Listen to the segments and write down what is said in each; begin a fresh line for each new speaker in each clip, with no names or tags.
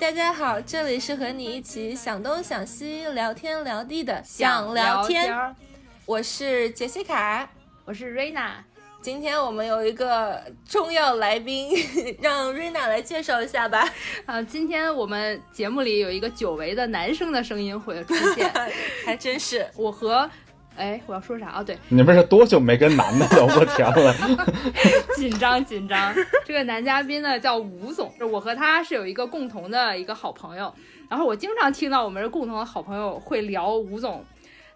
大家好，这里是和你一起想东想西、聊天聊地的想聊天。我是杰西卡，
我是瑞娜。
今天我们有一个重要来宾，让瑞娜来介绍一下吧。
啊，今天我们节目里有一个久违的男生的声音会出现，
还真是
我和。哎，我要说啥啊？对，
你们是多久没跟男的聊过 天了？
紧张紧张。这个男嘉宾呢叫吴总，我和他是有一个共同的一个好朋友，然后我经常听到我们这共同的好朋友会聊吴总。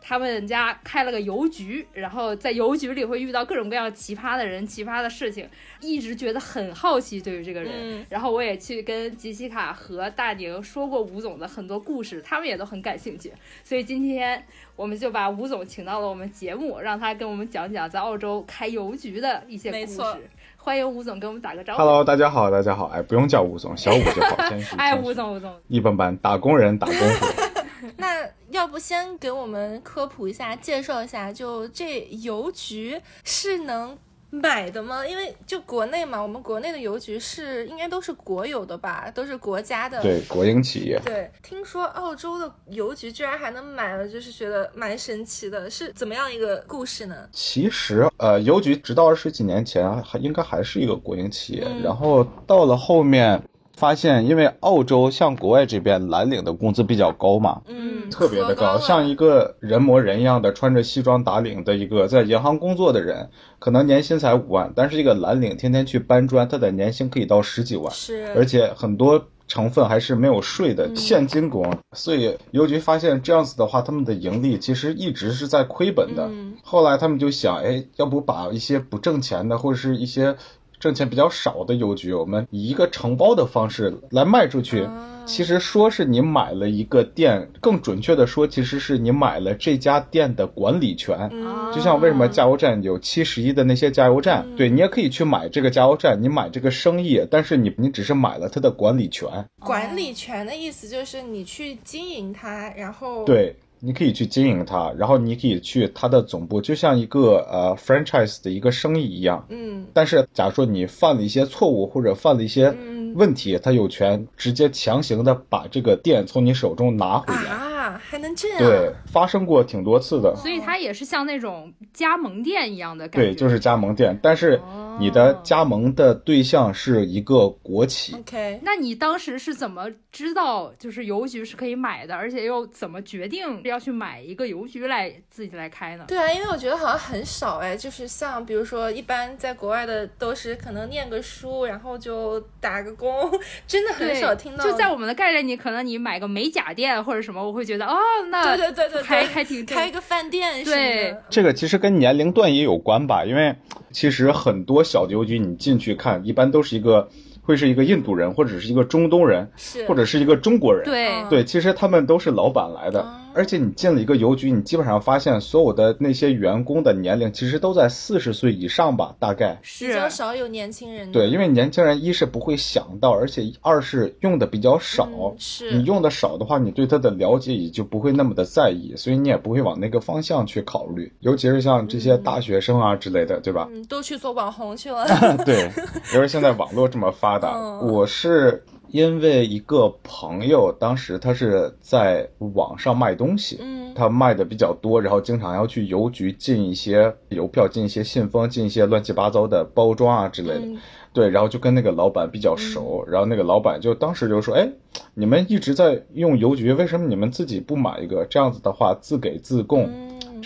他们家开了个邮局，然后在邮局里会遇到各种各样奇葩的人、奇葩的事情，一直觉得很好奇对于这个人。然后我也去跟吉西卡和大宁说过吴总的很多故事，他们也都很感兴趣。所以今天我们就把吴总请到了我们节目，让他跟我们讲讲在澳洲开邮局的一些故事。欢迎吴总跟我们打个招呼。
Hello，大家好，大家好。哎，不用叫吴总，小五就好。
哎，吴总，吴总，
一般般，打工人打工夫。
那要不先给我们科普一下，介绍一下，就这邮局是能买的吗？因为就国内嘛，我们国内的邮局是应该都是国有的吧，都是国家的，
对，国营企业。
对，听说澳洲的邮局居然还能买了，就是觉得蛮神奇的，是怎么样一个故事呢？
其实，呃，邮局直到二十几年前还应该还是一个国营企业，然后到了后面。发现，因为澳洲像国外这边蓝领的工资比较高嘛，
嗯，
特别的高，像一个人模人样的穿着西装打领的一个在银行工作的人，可能年薪才五万，但是一个蓝领天天去搬砖，他的年薪可以到十几万，
是，
而且很多成分还是没有税的现金工，所以邮局发现这样子的话，他们的盈利其实一直是在亏本的。后来他们就想，哎，要不把一些不挣钱的或者是一些。挣钱比较少的邮局，我们以一个承包的方式来卖出去。其实说是你买了一个店，更准确的说，其实是你买了这家店的管理权。就像为什么加油站有七十一的那些加油站，对你也可以去买这个加油站，你买这个生意，但是你你只是买了它的管理权。
管理权的意思就是你去经营它，然后
对。你可以去经营它，然后你可以去它的总部，就像一个呃 franchise 的一个生意一样。
嗯。
但是，假如说你犯了一些错误或者犯了一些问题，他有权直接强行的把这个店从你手中拿回来。
啊，还能这样？
对，发生过挺多次的。
所以它也是像那种加盟店一样的感
觉。对，就是加盟店，但是。你的加盟的对象是一个国企。
OK，
那你当时是怎么知道就是邮局是可以买的，而且又怎么决定要去买一个邮局来自己来开呢？
对啊，因为我觉得好像很少哎，就是像比如说一般在国外的都是可能念个书，然后就打个工，真的很少听到。
就在我们的概念里，可能你买个美甲店或者什么，我会觉得哦，那
对对对对，
还还挺
开一个饭店
对，
这个其实跟年龄段也有关吧，因为其实很多。小酒局，你进去看，一般都是一个。会是一个印度人，或者是一个中东人，或者是一个中国人。
对
对，其实他们都是老板来的。而且你进了一个邮局，你基本上发现所有的那些员工的年龄其实都在四十岁以上吧，大概是。
比较少有年轻人。
对，因为年轻人一是不会想到，而且二是用的比较少。
是。
你用的少的话，你对他的了解也就不会那么的在意，所以你也不会往那个方向去考虑。尤其是像这些大学生啊之类的，对吧？
嗯，都去做网红去了。
对，因为现在网络这么发达，我是。因为一个朋友，当时他是在网上卖东西，
嗯，
他卖的比较多，然后经常要去邮局进一些邮票、进一些信封、进一些乱七八糟的包装啊之类的，对，然后就跟那个老板比较熟，然后那个老板就当时就说：“哎，你们一直在用邮局，为什么你们自己不买一个？这样子的话，自给自供。”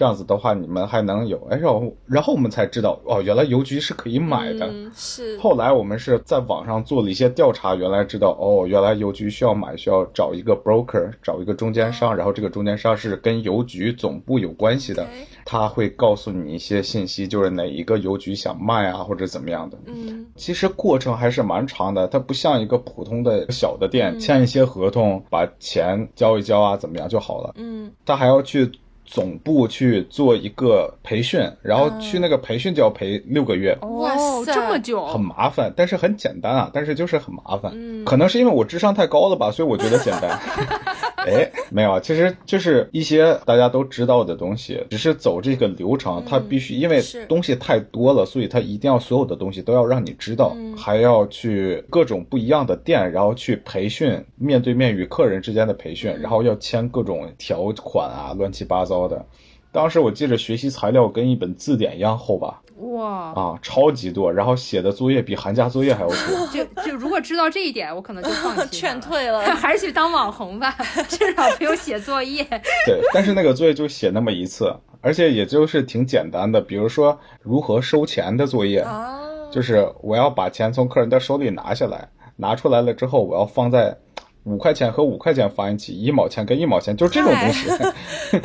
这样子的话，你们还能有哎，然后然后我们才知道哦，原来邮局是可以买的。
是。
后来我们是在网上做了一些调查，原来知道哦，原来邮局需要买，需要找一个 broker，找一个中间商，然后这个中间商是跟邮局总部有关系的，他会告诉你一些信息，就是哪一个邮局想卖啊，或者怎么样的。
嗯。
其实过程还是蛮长的，它不像一个普通的小的店，签一些合同，把钱交一交啊，怎么样就好了。
嗯。
他还要去。总部去做一个培训，然后去那个培训就要培六个月。
哇
塞，这么久，
很麻烦，但是很简单啊，但是就是很麻烦。可能是因为我智商太高了吧，所以我觉得简单。哎，没有啊，其实就是一些大家都知道的东西，只是走这个流程，它必须因为东西太多了，所以它一定要所有的东西都要让你知道，还要去各种不一样的店，然后去培训，面对面与客人之间的培训，然后要签各种条款啊，乱七八糟的。当时我记着学习材料跟一本字典一样厚吧。
哇
啊，超级多，然后写的作业比寒假作业还要多。
就就如果知道这一点，我可能就放弃
劝退了，
还是去当网红吧，至少不用写作业。
对，但是那个作业就写那么一次，而且也就是挺简单的，比如说如何收钱的作业，就是我要把钱从客人的手里拿下来，拿出来了之后，我要放在。五块钱和五块钱放一起，一毛钱跟一毛钱，就是这种东西。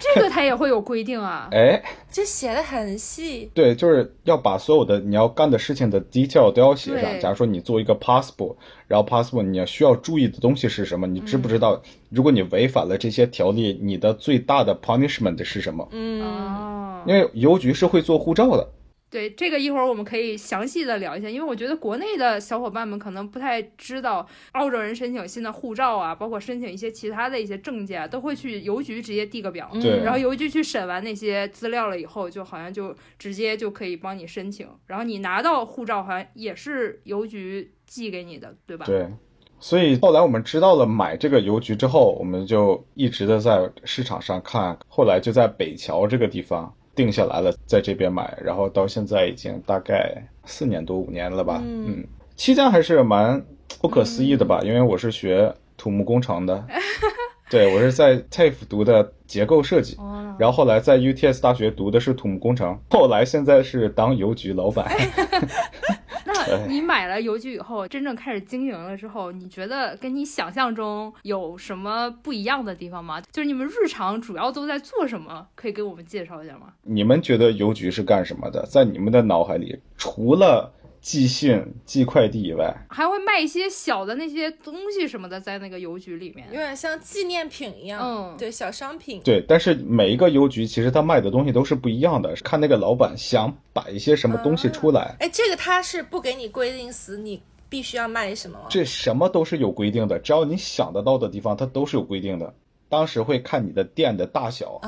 这个他也会有规定啊？
哎，
就写的很细。
对，就是要把所有的你要干的事情的 detail 都要写上。假如说你做一个 possible，然后 possible 你要需要注意的东西是什么？你知不知道？如果你违反了这些条例，你的最大的 punishment 是什么？
嗯，
因为邮局是会做护照的。
对这个一会儿我们可以详细的聊一下，因为我觉得国内的小伙伴们可能不太知道，澳洲人申请新的护照啊，包括申请一些其他的一些证件，都会去邮局直接递个表，
对，
然后邮局去审完那些资料了以后，就好像就直接就可以帮你申请，然后你拿到护照好像也是邮局寄给你的，对吧？
对，所以后来我们知道了买这个邮局之后，我们就一直的在市场上看，后来就在北桥这个地方。定下来了，在这边买，然后到现在已经大概四年多五年了吧。嗯，期间还是蛮不可思议的吧，因为我是学土木工程的，对我是在 TAFE 读的结构设计，然后后来在 UTS 大学读的是土木工程，后来现在是当邮局老板。
那你买了邮局以后，真正开始经营了之后，你觉得跟你想象中有什么不一样的地方吗？就是你们日常主要都在做什么？可以给我们介绍一下吗？
你们觉得邮局是干什么的？在你们的脑海里，除了……寄信、寄快递以外，
还会卖一些小的那些东西什么的，在那个邮局里面，
有点像纪念品一样。嗯，对，小商品。
对，但是每一个邮局其实他卖的东西都是不一样的，看那个老板想摆一些什么东西出来。
哎，这个他是不给你规定死，你必须要卖什么吗？
这什么都是有规定的，只要你想得到的地方，它都是有规定的。当时会看你的店的大小，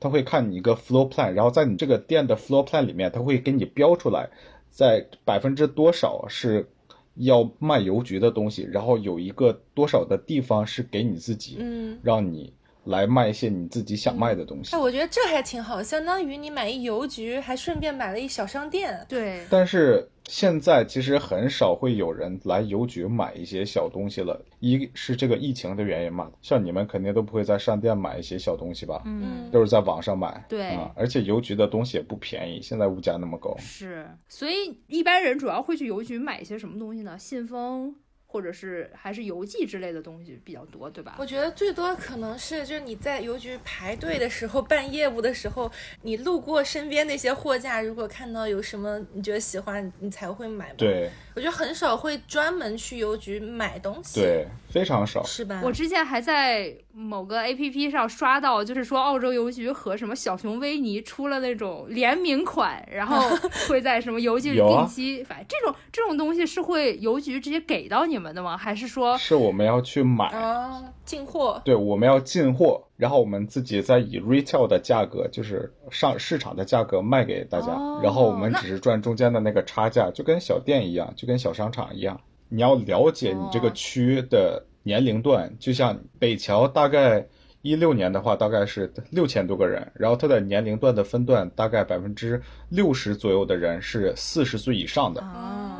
他会看你一个 floor plan，然后在你这个店的 floor plan 里面，他会给你标出来。在百分之多少是要卖邮局的东西，然后有一个多少的地方是给你自己，
嗯，
让你来卖一些你自己想卖的东西。
哎，我觉得这还挺好，相当于你买一邮局，还顺便买了一小商店。
对，
但是。现在其实很少会有人来邮局买一些小东西了，一是这个疫情的原因嘛，像你们肯定都不会在商店买一些小东西吧，
嗯，
都是在网上买，
对，
啊，而且邮局的东西也不便宜，现在物价那么高，
是，所以一般人主要会去邮局买一些什么东西呢？信封。或者是还是邮寄之类的东西比较多，对吧？
我觉得最多可能是就是你在邮局排队的时候办业务的时候，你路过身边那些货架，如果看到有什么你觉得喜欢，你才会买。
对，
我觉得很少会专门去邮局买东西。
对，非常少，
是吧？
我之前还在。某个 A P P 上刷到，就是说澳洲邮局和什么小熊维尼出了那种联名款，然后会在什么邮局定期反正。这种这种东西是会邮局直接给到你们的吗？还是说
是我们要去买
啊进货？
对，我们要进货，然后我们自己再以 retail 的价格，就是上市场的价格卖给大家，然后我们只是赚中间的那个差价，就跟小店一样，就跟小商场一样。你要了解你这个区的。年龄段就像北桥，大概一六年的话，大概是六千多个人，然后它的年龄段的分段，大概百分之六十左右的人是四十岁以上的，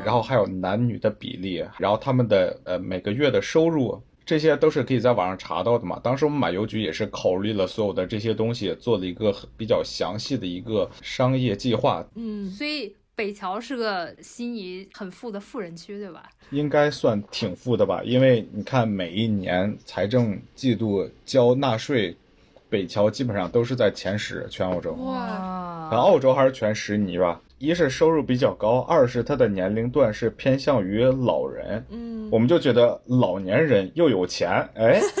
然后还有男女的比例，然后他们的呃每个月的收入，这些都是可以在网上查到的嘛。当时我们买邮局也是考虑了所有的这些东西，做了一个比较详细的一个商业计划。
嗯，所以。北桥是个心仪很富的富人区，对吧？
应该算挺富的吧，因为你看每一年财政季度交纳税，北桥基本上都是在前十，全澳洲。
哇！
然后澳洲还是全十尼吧。一是收入比较高，二是他的年龄段是偏向于老人。
嗯，
我们就觉得老年人又有钱，哎。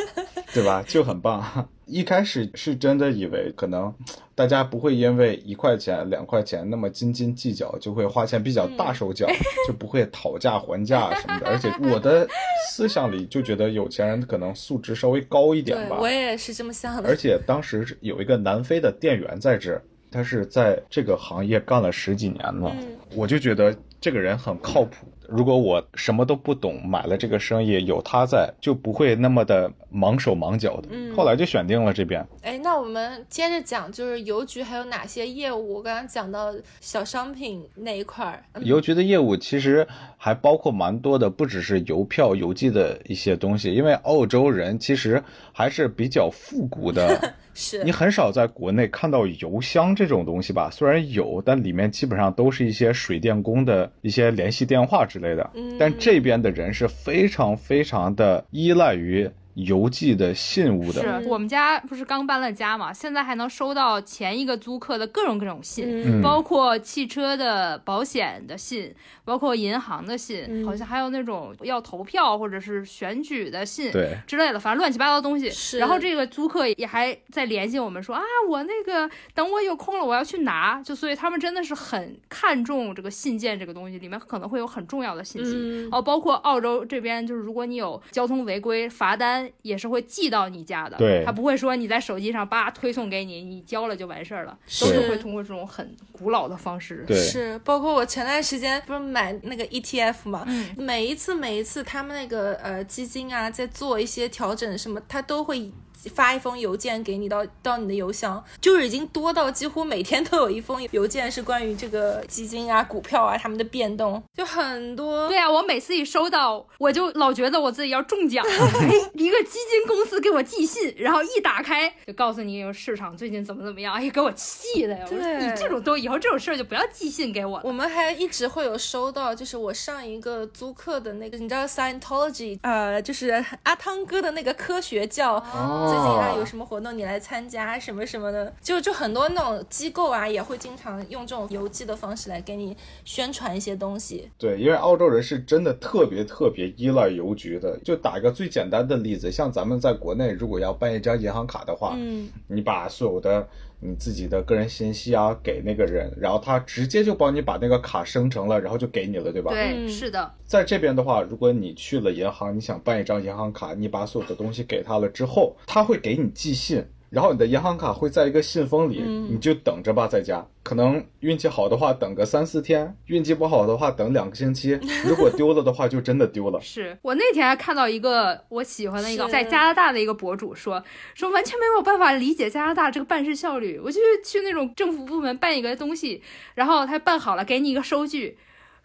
对吧？就很棒。一开始是真的以为可能大家不会因为一块钱、两块钱那么斤斤计较，就会花钱比较大手脚，就不会讨价还价什么的。而且我的 思想里就觉得有钱人可能素质稍微高一点吧。
我也是这么想的。
而且当时有一个南非的店员在这，他是在这个行业干了十几年了，我就觉得这个人很靠谱。如果我什么都不懂，买了这个生意，有他在，就不会那么的忙手忙脚的。
嗯，
后来就选定了这边。
哎，那我们接着讲，就是邮局还有哪些业务？我刚刚讲到小商品那一块儿，
邮局的业务其实还包括蛮多的，不只是邮票、邮寄的一些东西。因为澳洲人其实还是比较复古的。
是
你很少在国内看到邮箱这种东西吧？虽然有，但里面基本上都是一些水电工的一些联系电话之类的。但这边的人是非常非常的依赖于。邮寄的信物的，
是我们家不是刚搬了家嘛？现在还能收到前一个租客的各种各种信，包括汽车的保险的信，包括银行的信，好像还有那种要投票或者是选举的信，
对
之类的，反正乱七八糟东西。
是。
然后这个租客也还在联系我们说啊，我那个等我有空了，我要去拿。就所以他们真的是很看重这个信件这个东西，里面可能会有很重要的信息。哦，包括澳洲这边，就是如果你有交通违规罚单。也是会寄到你家的，
对，
他不会说你在手机上叭推送给你，你交了就完事儿了，都是会通过这种很古老的方式。
对，
是包括我前段时间不是买那个 ETF 嘛，每一次每一次他们那个呃基金啊在做一些调整什么，他都会。发一封邮件给你到到你的邮箱，就是已经多到几乎每天都有一封邮件是关于这个基金啊、股票啊他们的变动，就很多。
对啊，我每次一收到，我就老觉得我自己要中奖了。一个基金公司给我寄信，然后一打开就告诉你有市场最近怎么怎么样，哎，给我气的呀！我说你这种都以后这种事儿就不要寄信给我。
我们还一直会有收到，就是我上一个租客的那个，你知道 Scientology，呃，就是阿汤哥的那个科学教。最近啊有什么活动你来参加什么什么的，就就很多那种机构啊也会经常用这种邮寄的方式来给你宣传一些东西。
对，因为澳洲人是真的特别特别依赖邮局的。就打个最简单的例子，像咱们在国内如果要办一张银行卡的话，
嗯，
你把所有的你自己的个人信息啊给那个人，然后他直接就帮你把那个卡生成了，然后就给你了，对吧？
对，是的。
在这边的话，如果你去了银行，你想办一张银行卡，你把所有的东西给他了之后，他会给你寄信。然后你的银行卡会在一个信封里，你就等着吧，在家。可能运气好的话，等个三四天；运气不好的话，等两个星期。如果丢了的话，就真的丢了。
是我那天还看到一个我喜欢的一个在加拿大的一个博主说，说完全没有办法理解加拿大这个办事效率。我就去那种政府部门办一个东西，然后他办好了，给你一个收据。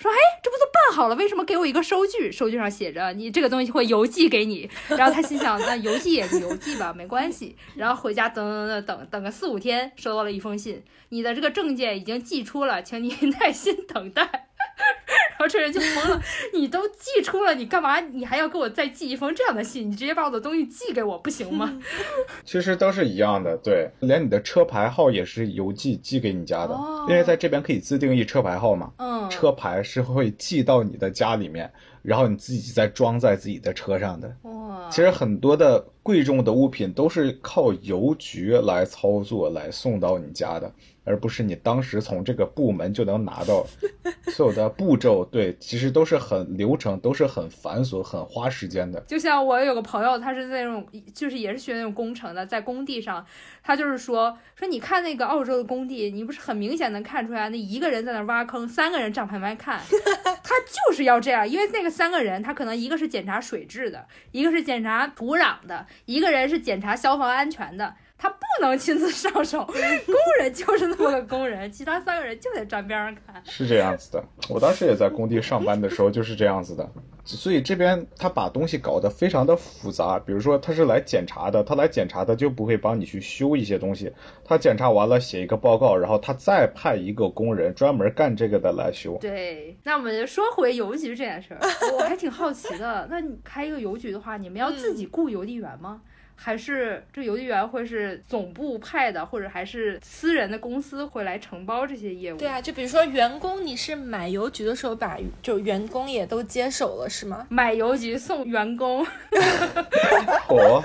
说哎，这不都办好了？为什么给我一个收据？收据上写着你这个东西会邮寄给你。然后他心想，那邮寄也是邮寄吧，没关系。然后回家等等等等等个四五天，收到了一封信，你的这个证件已经寄出了，请你耐心等待。然后这人就疯了，你都寄出了，你干嘛？你还要给我再寄一封这样的信？你直接把我的东西寄给我不行吗？
其实都是一样的，对，连你的车牌号也是邮寄寄给你家的，因为在这边可以自定义车牌号嘛。
嗯，
车牌是会寄到你的家里面，然后你自己再装在自己的车上的。
哇，
其实很多的贵重的物品都是靠邮局来操作来送到你家的。而不是你当时从这个部门就能拿到 所有的步骤，对，其实都是很流程，都是很繁琐、很花时间的。
就像我有个朋友，他是那种，就是也是学那种工程的，在工地上，他就是说说，你看那个澳洲的工地，你不是很明显能看出来，那一个人在那挖坑，三个人站旁边看，他就是要这样，因为那个三个人，他可能一个是检查水质的，一个是检查土壤的，一个人是检查消防安全的。他不能亲自上手，工人就是那么个工人，其他三个人就得站边上看。
是这样子的，我当时也在工地上班的时候就是这样子的，所以这边他把东西搞得非常的复杂。比如说他是来检查的，他来检查的就不会帮你去修一些东西，他检查完了写一个报告，然后他再派一个工人专门干这个的来修。
对，那我们就说回邮局这件事儿，我还挺好奇的。那你开一个邮局的话，你们要自己雇邮递员吗？还是这邮递员会是总部派的，或者还是私人的公司会来承包这些业务？
对啊，就比如说员工，你是买邮局的时候把就员工也都接手了，是吗？
买邮局送员工，
我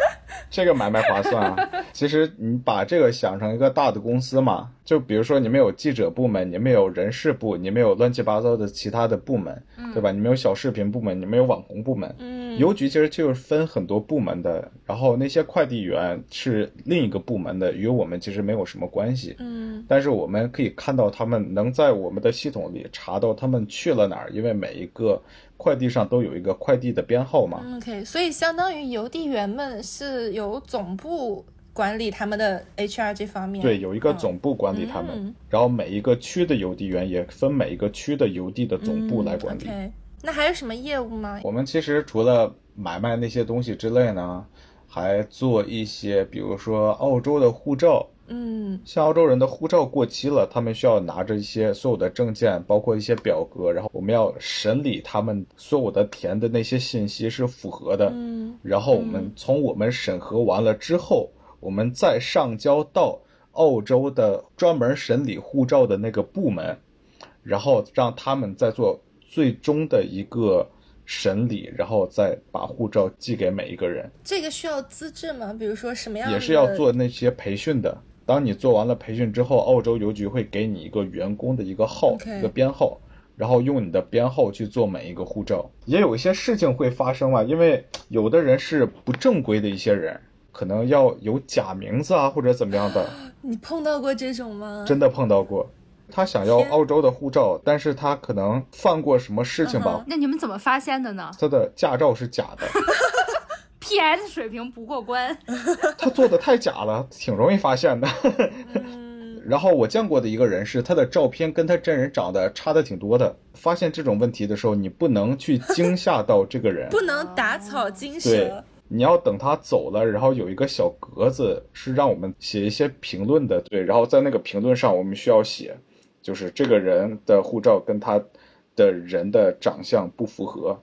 这个买卖划算啊！其实你把这个想成一个大的公司嘛，就比如说你们有记者部门，你们有人事部，你们有乱七八糟的其他的部门，对吧？你们有小视频部门，你们有网红部门。
嗯，
邮局其实就是分很多部门的，然后那些快递员是另一个部门的，与我们其实没有什么关系。
嗯
但是我们可以看到他们能在我们的系统里查到他们去了哪儿，因为每一个快递上都有一个快递的编号嘛。
，OK，所以相当于邮递员们是由总部管理他们的 HR 这方面。
对，有一个总部管理他们，
嗯
然后每一个区的邮递员也分每一个区的邮递的总部来管理。
嗯 OK，那还有什么业务吗？
我们其实除了买卖那些东西之类呢，还做一些，比如说澳洲的护照。
嗯
像澳洲人的护照过期了，他们需要拿着一些所有的证件，包括一些表格，然后我们要审理他们所有的填的那些信息是符合的，
嗯
然后我们从我们审核完了之后，我们再上交到澳洲的专门审理护照的那个部门，然后让他们再做最终的一个审理，然后再把护照寄给每一个人。
这个需要资质吗？比如说什么样的？
也是要做那些培训的。当你做完了培训之后，澳洲邮局会给你一个员工的一个号一个编号，然后用你的编号去做每一个护照。也有一些事情会发生嘛，因为有的人是不正规的一些人，可能要有假名字啊或者怎么样的，
你碰到过这种吗？
真的碰到过。他想要澳洲的护照，但是他可能犯过什么事情吧
嗯？
那你们怎么发现的呢
他的驾照是假的，
？PS 水平不过关，
他做的太假了，挺容易发现的。
嗯
然后我见过的一个人是他的照片跟他真人长得差的挺多的。发现这种问题的时候，你不能去惊吓到这个人，
不能打草惊
对
蛇。
你要等他走了，然后有一个小格子是让我们写一些评论的，对，然后在那个评论上我们需要写，就是这个人的护照跟他的人的长相不符合。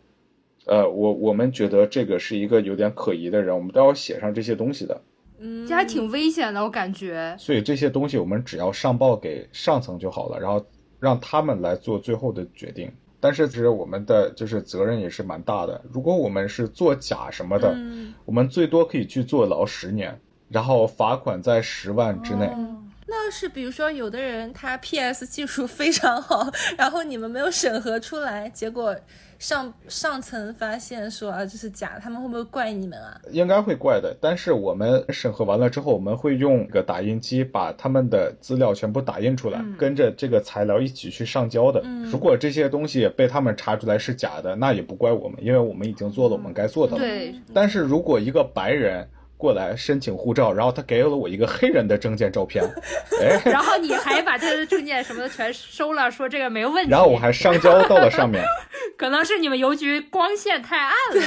呃，我我们觉得这个是一个有点可疑的人，我们都要写上这些东西的。
嗯，
这还挺危险的，我感觉。
所以这些东西我们只要上报给上层就好了，然后让他们来做最后的决定。但是其实我们的就是责任也是蛮大的。如果我们是作假什么的，
嗯
我们最多可以去坐牢十年，然后罚款在十万之内。
哦那要是比如说有的人他 PS 技术非常好，然后你们没有审核出来，结果上上层发现说啊这是假的，他们会不会怪你们啊？
应该会怪的，但是我们审核完了之后，我们会用个打印机把他们的资料全部打印出来，跟着这个材料一起去上交的。
嗯
如果这些东西被他们查出来是假的，那也不怪我们，因为我们已经做了我们该做的了。
对，
但是如果一个白人过来申请护照，然后他给了我一个黑人的证件照片，哎，
然后你还把他的证件什么的全收了，说这个没问题。
然后我还上交到了上面，
可能是你们邮局光线太暗了。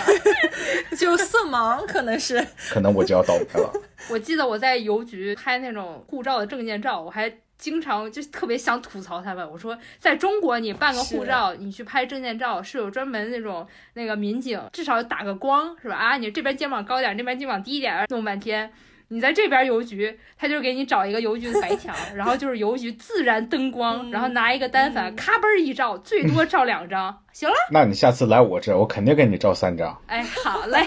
就色盲可能是。
可能我就要倒霉了。
我记得我在邮局拍那种护照的证件照，我还经常就特别想吐槽他们。我说，在中国你办个护照，你去拍证件照是有专门那种那个民警，至少打个光是吧？啊，你这边肩膀高点，那边肩膀低一点，弄半天。你在这边邮局，他就给你找一个邮局的白墙，然后就是邮局自然灯光，然后拿一个单反，咔嘣儿一照，最多照两张，行了，
那你下次来我这，我肯定给你照三张。
哎，好嘞，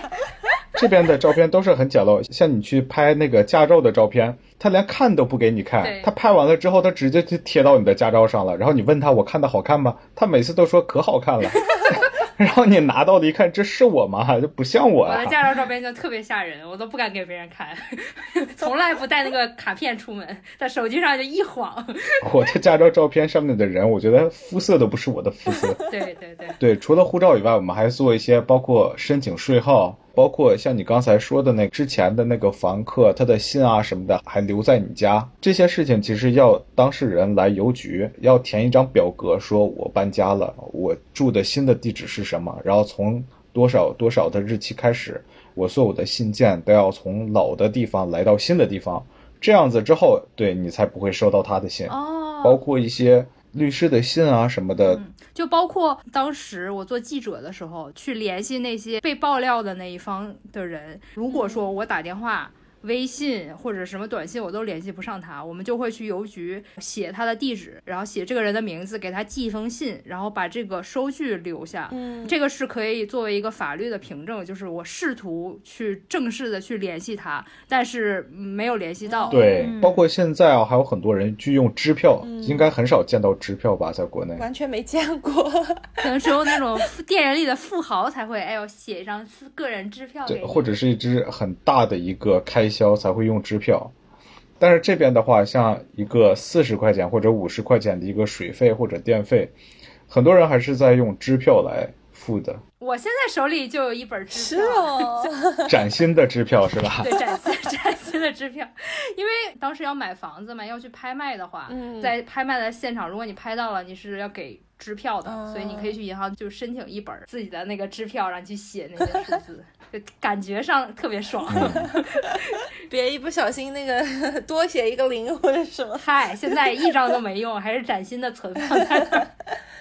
这边的照片都是很简陋，像你去拍那个驾照的照片，他连看都不给你看，他拍完了之后，他直接就贴到你的驾照上了。然后你问他我看的好看吗？他每次都说可好看了。然后你拿到的一看，这是我吗？就不像我啊
我的！驾照照片就特别吓人，我都不敢给别人看，从来不带那个卡片出门，在手机上就一晃。
我的驾照照片上面的人，我觉得肤色都不是我的肤色。
对对对，
对，除了护照以外，我们还做一些包括申请税号，包括像你刚才说的那之前的那个房客他的信啊什么的还留在你家，这些事情其实要当事人来邮局要填一张表格，说我搬家了，我住的新的地址是什么，然后从多少多少的日期开始，我所有的信件都要从老的地方来到新的地方，这样子之后，对你才不会收到他的信，
哦，
包括一些律师的信啊什么的，
就包括当时我做记者的时候，去联系那些被爆料的那一方的人。如果说我打电话微信或者什么短信我都联系不上他，我们就会去邮局写他的地址，然后写这个人的名字，给他寄一封信，然后把这个收据留下。
嗯，
这个是可以作为一个法律的凭证，就是我试图去正式的去联系他，但是没有联系到。
对，
嗯
包括现在啊，还有很多人去用支票，应该很少见到支票吧，在国内。
完全没见过。
可能只有那种电影里的富豪才会，哎呦，写一张个人支票
对，或者是一支很大的一个开销才会用支票。但是这边的话，像一个四十块钱或者五十块钱的一个水费或者电费，很多人还是在用支票来付的，
我现在手里就有一本支
是
票。
哦，
崭新的支票是吧？
对，崭新崭新的支票，因为当时要买房子嘛，要去拍卖的话，
嗯
在拍卖的现场，如果你拍到了，你是要给支票的，
哦
所以你可以去银行就申请一本自己的那个支票，然后去写那个数字，就感觉上特别爽。
别一不小心那个 多写一个零或者什么。
嗨，现在一张都没用，还是崭新的存放在那儿。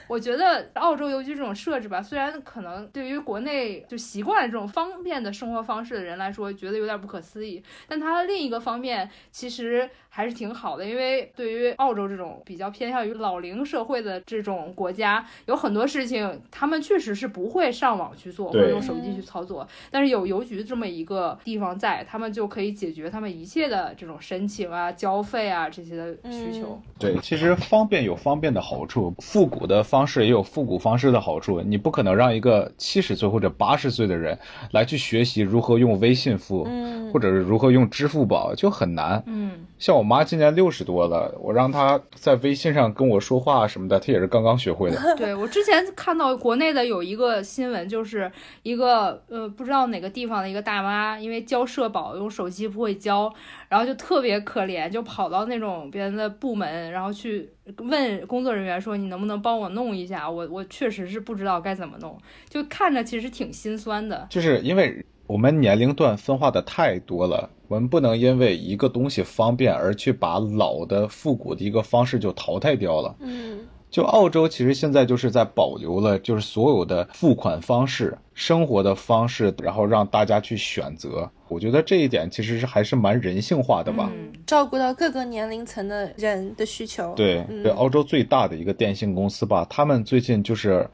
我觉得澳洲邮局这种设置吧，虽然可能对于国内就习惯了这种方便的生活方式的人来说，觉得有点不可思议，但它另一个方面其实还是挺好的，因为对于澳洲这种比较偏向于老龄社会的这种国家，有很多事情他们确实是不会上网去做或者用手机去操作，但是有邮局这么一个地方在，他们就可以解决他们一切的这种申请啊、交费啊这些的需求。
对，其实方便有方便的好处，复古的方式也有复古方式的好处。你不可能让一个七十岁或者八十岁的人来去学习如何用微信付，
嗯
或者是如何用支付宝，就很难。
嗯，
像我妈今年六十多了，我让她在微信上跟我说话什么的，她也是刚刚学会的。
对我之前看到国内的有一个新闻，就是一个呃不知道哪个地方的一个大妈，因为交社保用手机不会交，然后就特别可怜，就跑到那种别人的部门，然后去问工作人员说你能不能帮我弄一下，我我确实是不知道该怎么弄，就看着其实挺心酸的。
就是因为我们年龄段分化的太多了，我们不能因为一个东西方便而去把老的复古的一个方式就淘汰掉了。
嗯
就澳洲其实现在就是在保留了就是所有的付款方式、生活的方式，然后让大家去选择。我觉得这一点其实是还是蛮人性化的吧。
嗯，
照顾到各个年龄层的人的需求。
对，
嗯
对，澳洲最大的一个电信公司吧，他们最近就是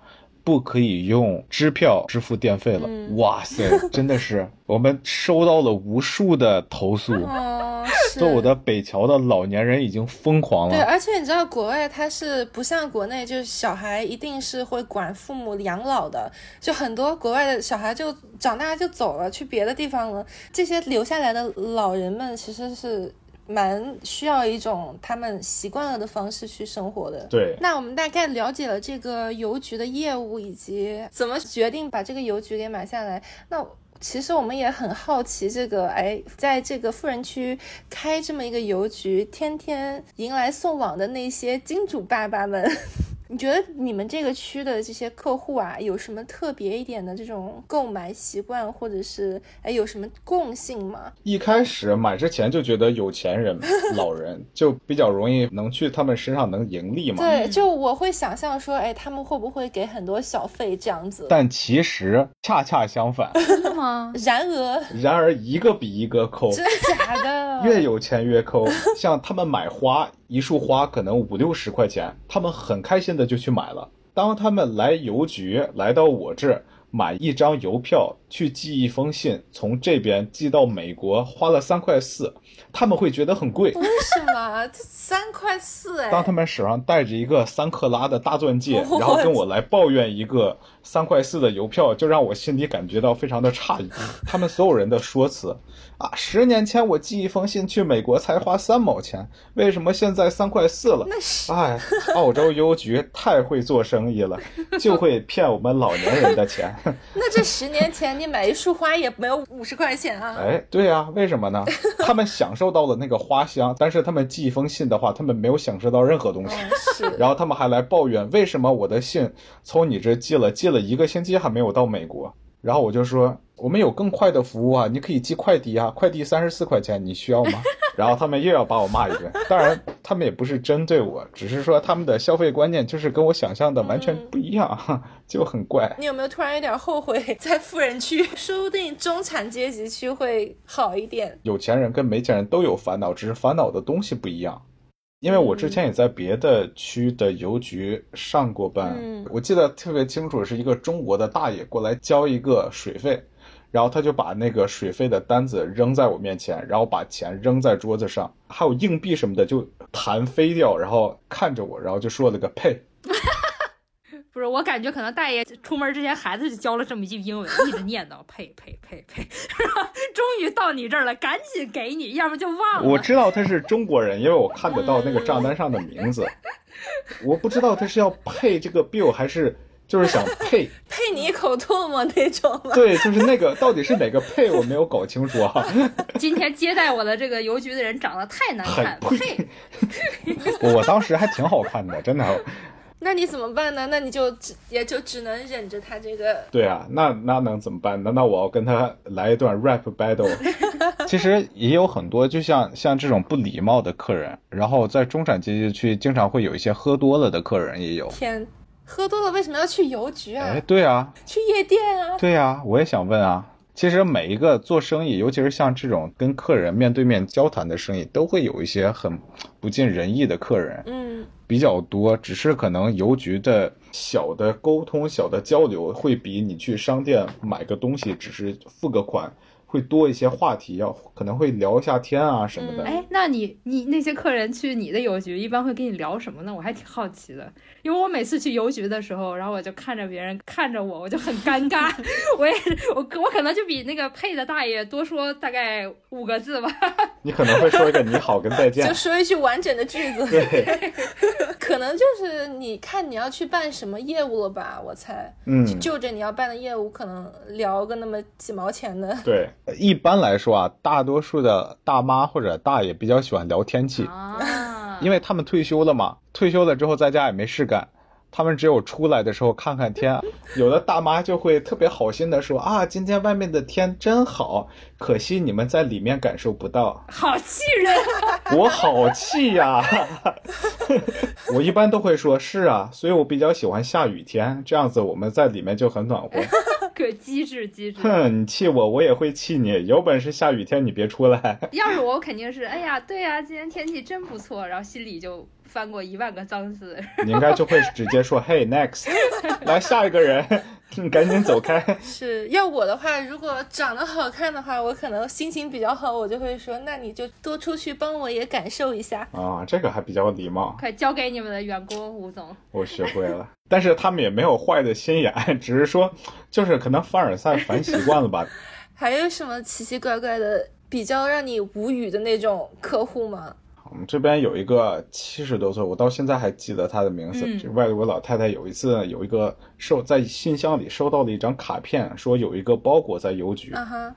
不可以用支票支付电费了。
嗯
哇塞，真的是我们收到了无数的投诉，
哦，是。
所有的北桥的老年人已经疯狂了对，
而且你知道，国外它是不像国内，就是小孩一定是会管父母养老的，就很多国外的小孩就长大就走了，去别的地方了。这些留下来的老人们其实是蛮需要一种他们习惯了的方式去生活的。
对，
那我们大概了解了这个邮局的业务以及怎么决定把这个邮局给买下来。那其实我们也很好奇，这个哎，在这个富人区开这么一个邮局，天天迎来送往的那些金主爸爸们。你觉得你们这个区的这些客户啊，有什么特别一点的这种购买习惯，或者是哎有什么共性吗？
一开始买之前就觉得有钱人、老人就比较容易能去他们身上能盈利嘛。
对，就我会想象说，哎，他们会不会给很多小费这样子？
但其实恰恰相反，
真的吗？
然而，
然而一个比一个抠。
真的假的？
越有钱越抠，像他们买花，一束花可能五六十块钱，他们很开心的就去买了。当他们来邮局来到我这买一张邮票，去寄一封信，从这边寄到美国，花了三块四，他们会觉得很贵。
为什么？这三块四哎！
当他们手上戴着一个三克拉的大钻戒，然后跟我来抱怨一个三块四的邮票，就让我心里感觉到非常的诧异。他们所有人的说辞啊，十年前我寄一封信去美国才花三毛钱，为什么现在三块四了？
那是
哎，澳洲邮局太会做生意了，就会骗我们老年人的钱。
那这十年前你买一束花也没有五十块钱啊？
哎，对呀、为什么呢？他们享受到了那个花香，但是他们寄一封信的话，他们没有享受到任何东西。
嗯，是。
然后他们还来抱怨，为什么我的信从你这寄了，寄了一个星期还没有到美国？然后我就说，我们有更快的服务啊，你可以寄快递啊，快递三十四块钱，你需要吗？然后他们又要把我骂一顿。当然，他们也不是针对我，只是说他们的消费观念就是跟我想象的完全不一样，就很怪。
你有没有突然有点后悔在富人区？说不定中产阶级区会好一点。
有钱人跟没钱人都有烦恼，只是烦恼的东西不一样。因为我之前也在别的区的邮局上过班，我记得特别清楚，是一个中国的大爷过来交一个水费，然后他就把那个水费的单子扔在我面前，然后把钱扔在桌子上，还有硬币什么的就弹飞掉，然后看着我，然后就说了个呸。
不是，我感觉可能大爷出门之前，孩子就教了这么一句英文，一直念叨呸呸呸呸，终于到你这儿了，赶紧给你，要不就忘了。
我知道他是中国人，因为我看得到那个账单上的名字。我不知道他是要配这个 bill 还是就是想 配
配你一口唾沫那种。
对，就是那个到底是哪个配，我没有搞清楚啊。
今天接待我的这个邮局的人长得太难看，
配！我当时还挺好看的，真的。
那你怎么办呢？那你就只也就只能忍着他这个。
对啊，那那能怎么办？难道我要跟他来一段 rap battle？其实也有很多，就像像这种不礼貌的客人，然后在中产阶级区经常会有一些喝多了的客人也有。
天，喝多了为什么要去邮局啊？
哎，对啊，
去夜店啊？
对啊，我也想问啊。其实每一个做生意，尤其是像这种跟客人面对面交谈的生意，都会有一些很不尽人意的客人，
嗯，
比较多。只是可能邮局的小的沟通、小的交流，会比你去商店买个东西，只是付个款。会多一些话题，要可能会聊一下天啊什么的。
哎，那你你那些客人去你的邮局，一般会跟你聊什么呢？我还挺好奇的，因为我每次去邮局的时候，然后我就看着别人看着我，我就很尴尬。我也我我可能就比那个配的大爷多说大概五个字吧。
你可能会说一个你好跟再见，
就说一句完整的句子。
对，
可能就是你看你要去办什么业务了吧？我猜，
嗯，
就着你要办的业务，可能聊个那么几毛钱的。
对。一般来说啊，大多数的大妈或者大爷比较喜欢聊天气，因为他们退休了嘛，退休了之后在家也没事干。他们只有出来的时候看看天，有的大妈就会特别好心的说啊，今天外面的天真好，可惜你们在里面感受不到。
好气人！
我好气呀！我一般都会说，是啊，所以我比较喜欢下雨天，这样子我们在里面就很暖和。
可机智机智。
哼，你气我，我也会气你。有本事下雨天你别出来。
要是我，肯定是，哎呀，对呀，今天天气真不错，然后心里就。翻过一万个脏字，
你应该就会直接说嘿 next，来下一个人，你 赶紧走开。
是要我的话，如果长得好看的话，我可能心情比较好，我就会说，那你就多出去帮我也感受一下
啊，这个还比较礼貌。
快交给你们的员工吴总，
我学会了。但是他们也没有坏的心眼，只是说，就是可能凡尔赛烦习惯了吧。
还有什么奇奇怪怪的、比较让你无语的那种客户吗？
我们这边有一个七十多岁，我到现在还记得他的名字。这外国老太太有一次有一个收在信箱里收到了一张卡片，说有一个包裹在邮局。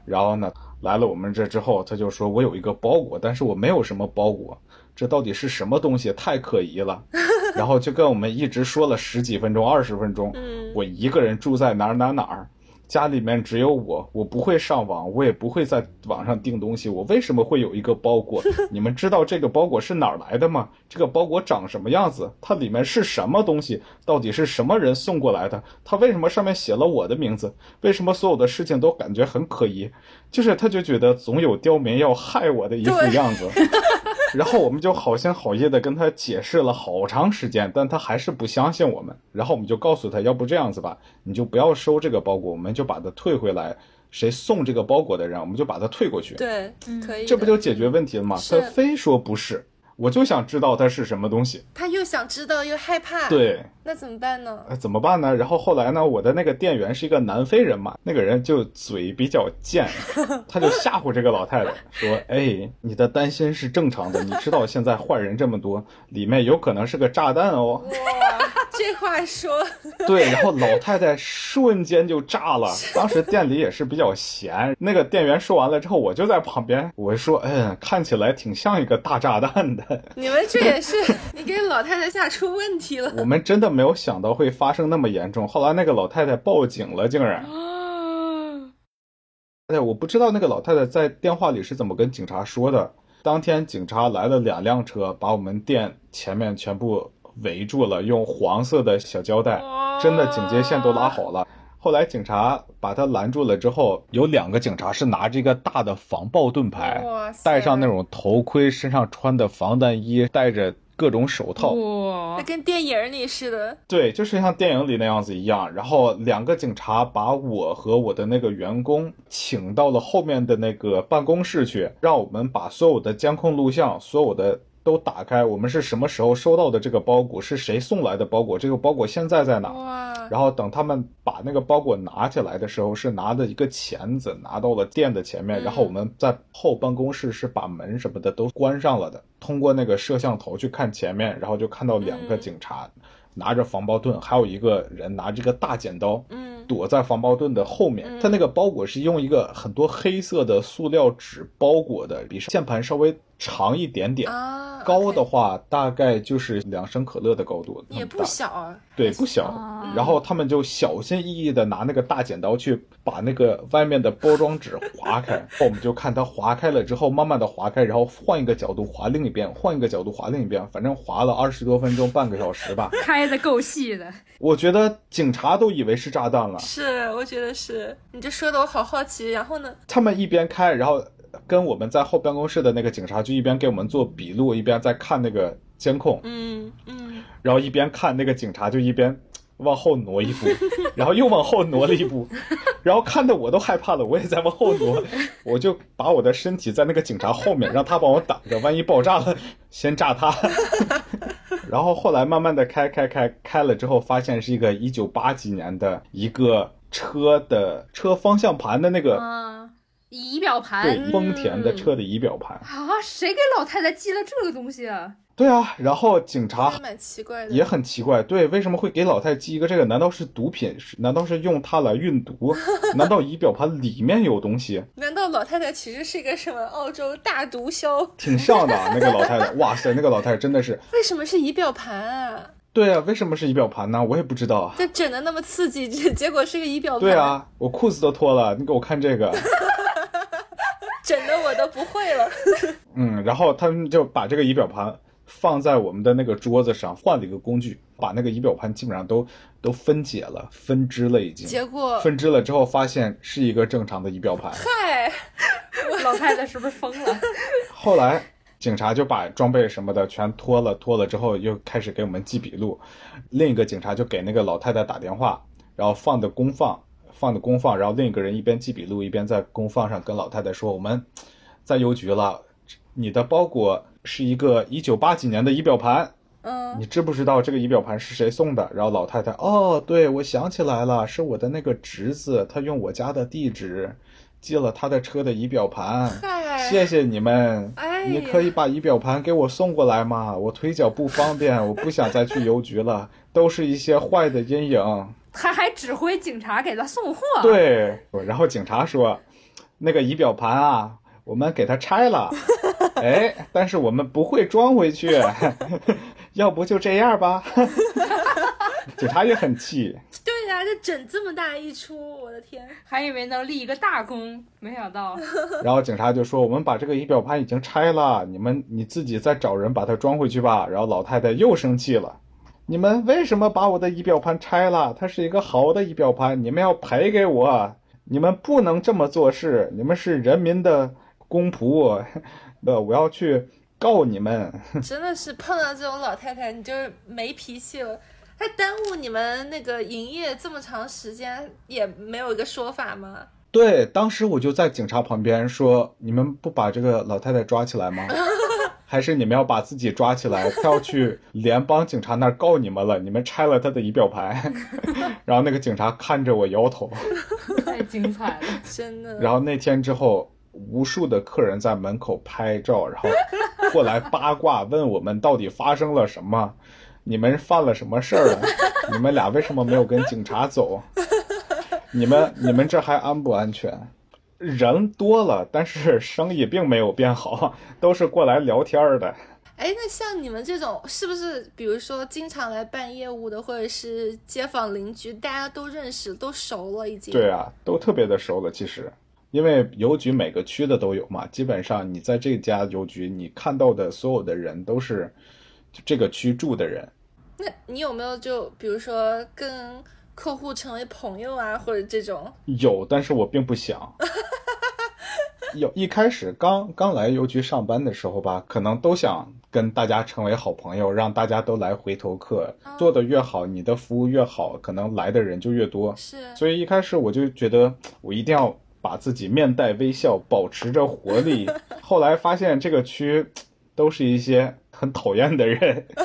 然后呢，来了我们这之后，他就说我有一个包裹，但是我没有什么包裹，这到底是什么东西？太可疑了。然后就跟我们一直说了十几分钟、二十分钟。我一个人住在哪儿哪儿哪儿。家里面只有我，我不会上网，我也不会在网上订东西。我为什么会有一个包裹？你们知道这个包裹是哪儿来的吗？这个包裹长什么样子？它里面是什么东西？到底是什么人送过来的？它为什么上面写了我的名字？为什么所有的事情都感觉很可疑？就是他就觉得总有刁民要害我的一副样子。然后我们就好心好意的跟他解释了好长时间，但他还是不相信我们。然后我们就告诉他，要不这样子吧，你就不要收这个包裹，我们就把它退回来。谁送这个包裹的人，我们就把它退过去。
对，可以。
这不就解决问题了吗？他非说不是。我就想知道它是什么东西，
他又想知道又害怕，
对，
那怎么办呢？
怎么办呢？然后后来呢？我的那个店员是一个南非人嘛，那个人就嘴比较贱，他就吓唬这个老太太说：“哎，你的担心是正常的，你知道现在坏人这么多，里面有可能是个炸弹哦。”
这话说
对，然后老太太瞬间就炸了。当时店里也是比较闲，那个店员说完了之后，我就在旁边，我说：“嗯，看起来挺像一个大炸弹的。”
你们这也是你给老太太吓出问题了。
我们真的没有想到会发生那么严重。后来那个老太太报警了，竟然。哎，我不知道那个老太太在电话里是怎么跟警察说的。当天警察来了两辆车，把我们店前面全部围住了，用黄色的小胶带，真的警戒线都拉好了。后来警察把他拦住了之后，有两个警察是拿着一个大的防爆盾牌，戴上那种头盔，身上穿的防弹衣，戴着各种手套，
哇，跟电影里似的。
对，就是像电影里那样子一样。然后两个警察把我和我的那个员工请到了后面的那个办公室去，让我们把所有的监控录像，所有的。都打开，我们是什么时候收到的这个包裹？是谁送来的包裹？这个包裹现在在哪？然后等他们把那个包裹拿起来的时候，是拿的一个钳子拿到了店的前面。然后我们在后办公室是把门什么的都关上了的。通过那个摄像头去看前面，然后就看到两个警察拿着防爆盾，还有一个人拿着个大剪刀，嗯，躲在防爆盾的后面。他那个包裹是用一个很多黑色的塑料纸包裹的，比键盘稍微。长一点点，高的话大概就是两升可乐的高度，
也不小啊。
对，不小。然后他们就小心翼翼的拿那个大剪刀去把那个外面的包装纸划开。我们就看它划开了之后，慢慢的划开，然后换一个角度划另一边，换一个角度划另一边，反正划了二十多分钟，半个小时吧。
开的够细的。
我觉得警察都以为是炸弹了。
是，我觉得是。你这说的我好好奇。然后呢？
他们一边开，然后。跟我们在后办公室的那个警察就一边给我们做笔录，一边在看那个监控，
嗯嗯，
然后一边看那个警察就一边往后挪一步，然后又往后挪了一步，然后看的我都害怕了，我也在往后挪，我就把我的身体在那个警察后面，让他帮我挡着，万一爆炸了先炸他。然后后来慢慢的开开开开了之后，发现是一个一九八几年的一个车的车方向盘的那个。
仪表盘，
对，丰田的车的仪表盘
啊，谁给老太太寄了这个东西啊？
对啊，然后警察
蛮奇怪的，
也很奇怪，对，为什么会给老太寄一个这个？难道是毒品？难道是用它来运毒？难道仪表盘里面有东西？
难道老太太其实是一个什么澳洲大毒枭？
挺像的，那个老太太，哇塞，那个老太太真的是。
为什么是仪表盘啊？
对啊，为什么是仪表盘呢？我也不知道啊。
这整的那么刺激，结果是个仪表盘。
对啊，我裤子都脱了，你给我看这个。
整的我都不会了。
嗯，然后他们就把这个仪表盘放在我们的那个桌子上，换了一个工具，把那个仪表盘基本上都都分解了、分支了，已经。
结果
分支了之后，发现是一个正常的仪表盘。
嗨，
老太太是不是疯了？
后来警察就把装备什么的全脱了，脱了之后又开始给我们记笔录。另一个警察就给那个老太太打电话，然后放的公放。放的公放，然后另一个人一边记笔录，一边在公放上跟老太太说：“我们在邮局了，你的包裹是一个一九八几年的仪表盘，
嗯，
你知不知道这个仪表盘是谁送的？”然后老太太：“哦，对，我想起来了，是我的那个侄子，他用我家的地址寄了他的车的仪表盘。谢谢你们，你可以把仪表盘给我送过来吗？我腿脚不方便，我不想再去邮局了，都是一些坏的阴影。”
他还指挥警察给他送货。
对，然后警察说：“那个仪表盘啊，我们给他拆了，哎，但是我们不会装回去，要不就这样吧。”警察也很气。
对呀，这整这么大一出，我的天，
还以为能立一个大功，没想到。
然后警察就说：“我们把这个仪表盘已经拆了，你们你自己再找人把它装回去吧。”然后老太太又生气了。你们为什么把我的仪表盘拆了？它是一个好的仪表盘，你们要赔给我。你们不能这么做事，你们是人民的公仆，那我要去告你们。
真的是碰到这种老太太，你就没脾气了。她耽误你们那个营业这么长时间，也没有一个说法吗？
对，当时我就在警察旁边说：“你们不把这个老太太抓起来吗？” 还是你们要把自己抓起来，他要去 联邦警察那儿告你们了。你们拆了他的仪表盘，然后那个警察看着我摇头。
太精彩了，
真的。
然后那天之后，无数的客人在门口拍照，然后过来八卦问我们到底发生了什么，你们犯了什么事儿了？你们俩为什么没有跟警察走？你们你们这还安不安全？人多了，但是生意并没有变好，都是过来聊天的。
哎，那像你们这种，是不是比如说经常来办业务的，或者是街坊邻居，大家都认识，都熟了已经？
对啊，都特别的熟了。其实，因为邮局每个区的都有嘛，基本上你在这家邮局，你看到的所有的人都是这个区住的人。
那你有没有就比如说跟客户成为朋友啊，或者这种？
有，但是我并不想。有一开始刚刚来邮局上班的时候吧，可能都想跟大家成为好朋友，让大家都来回头客。做的越好，你的服务越好，可能来的人就越多。
是，
所以一开始我就觉得我一定要把自己面带微笑，保持着活力。后来发现这个区都是一些很讨厌的人。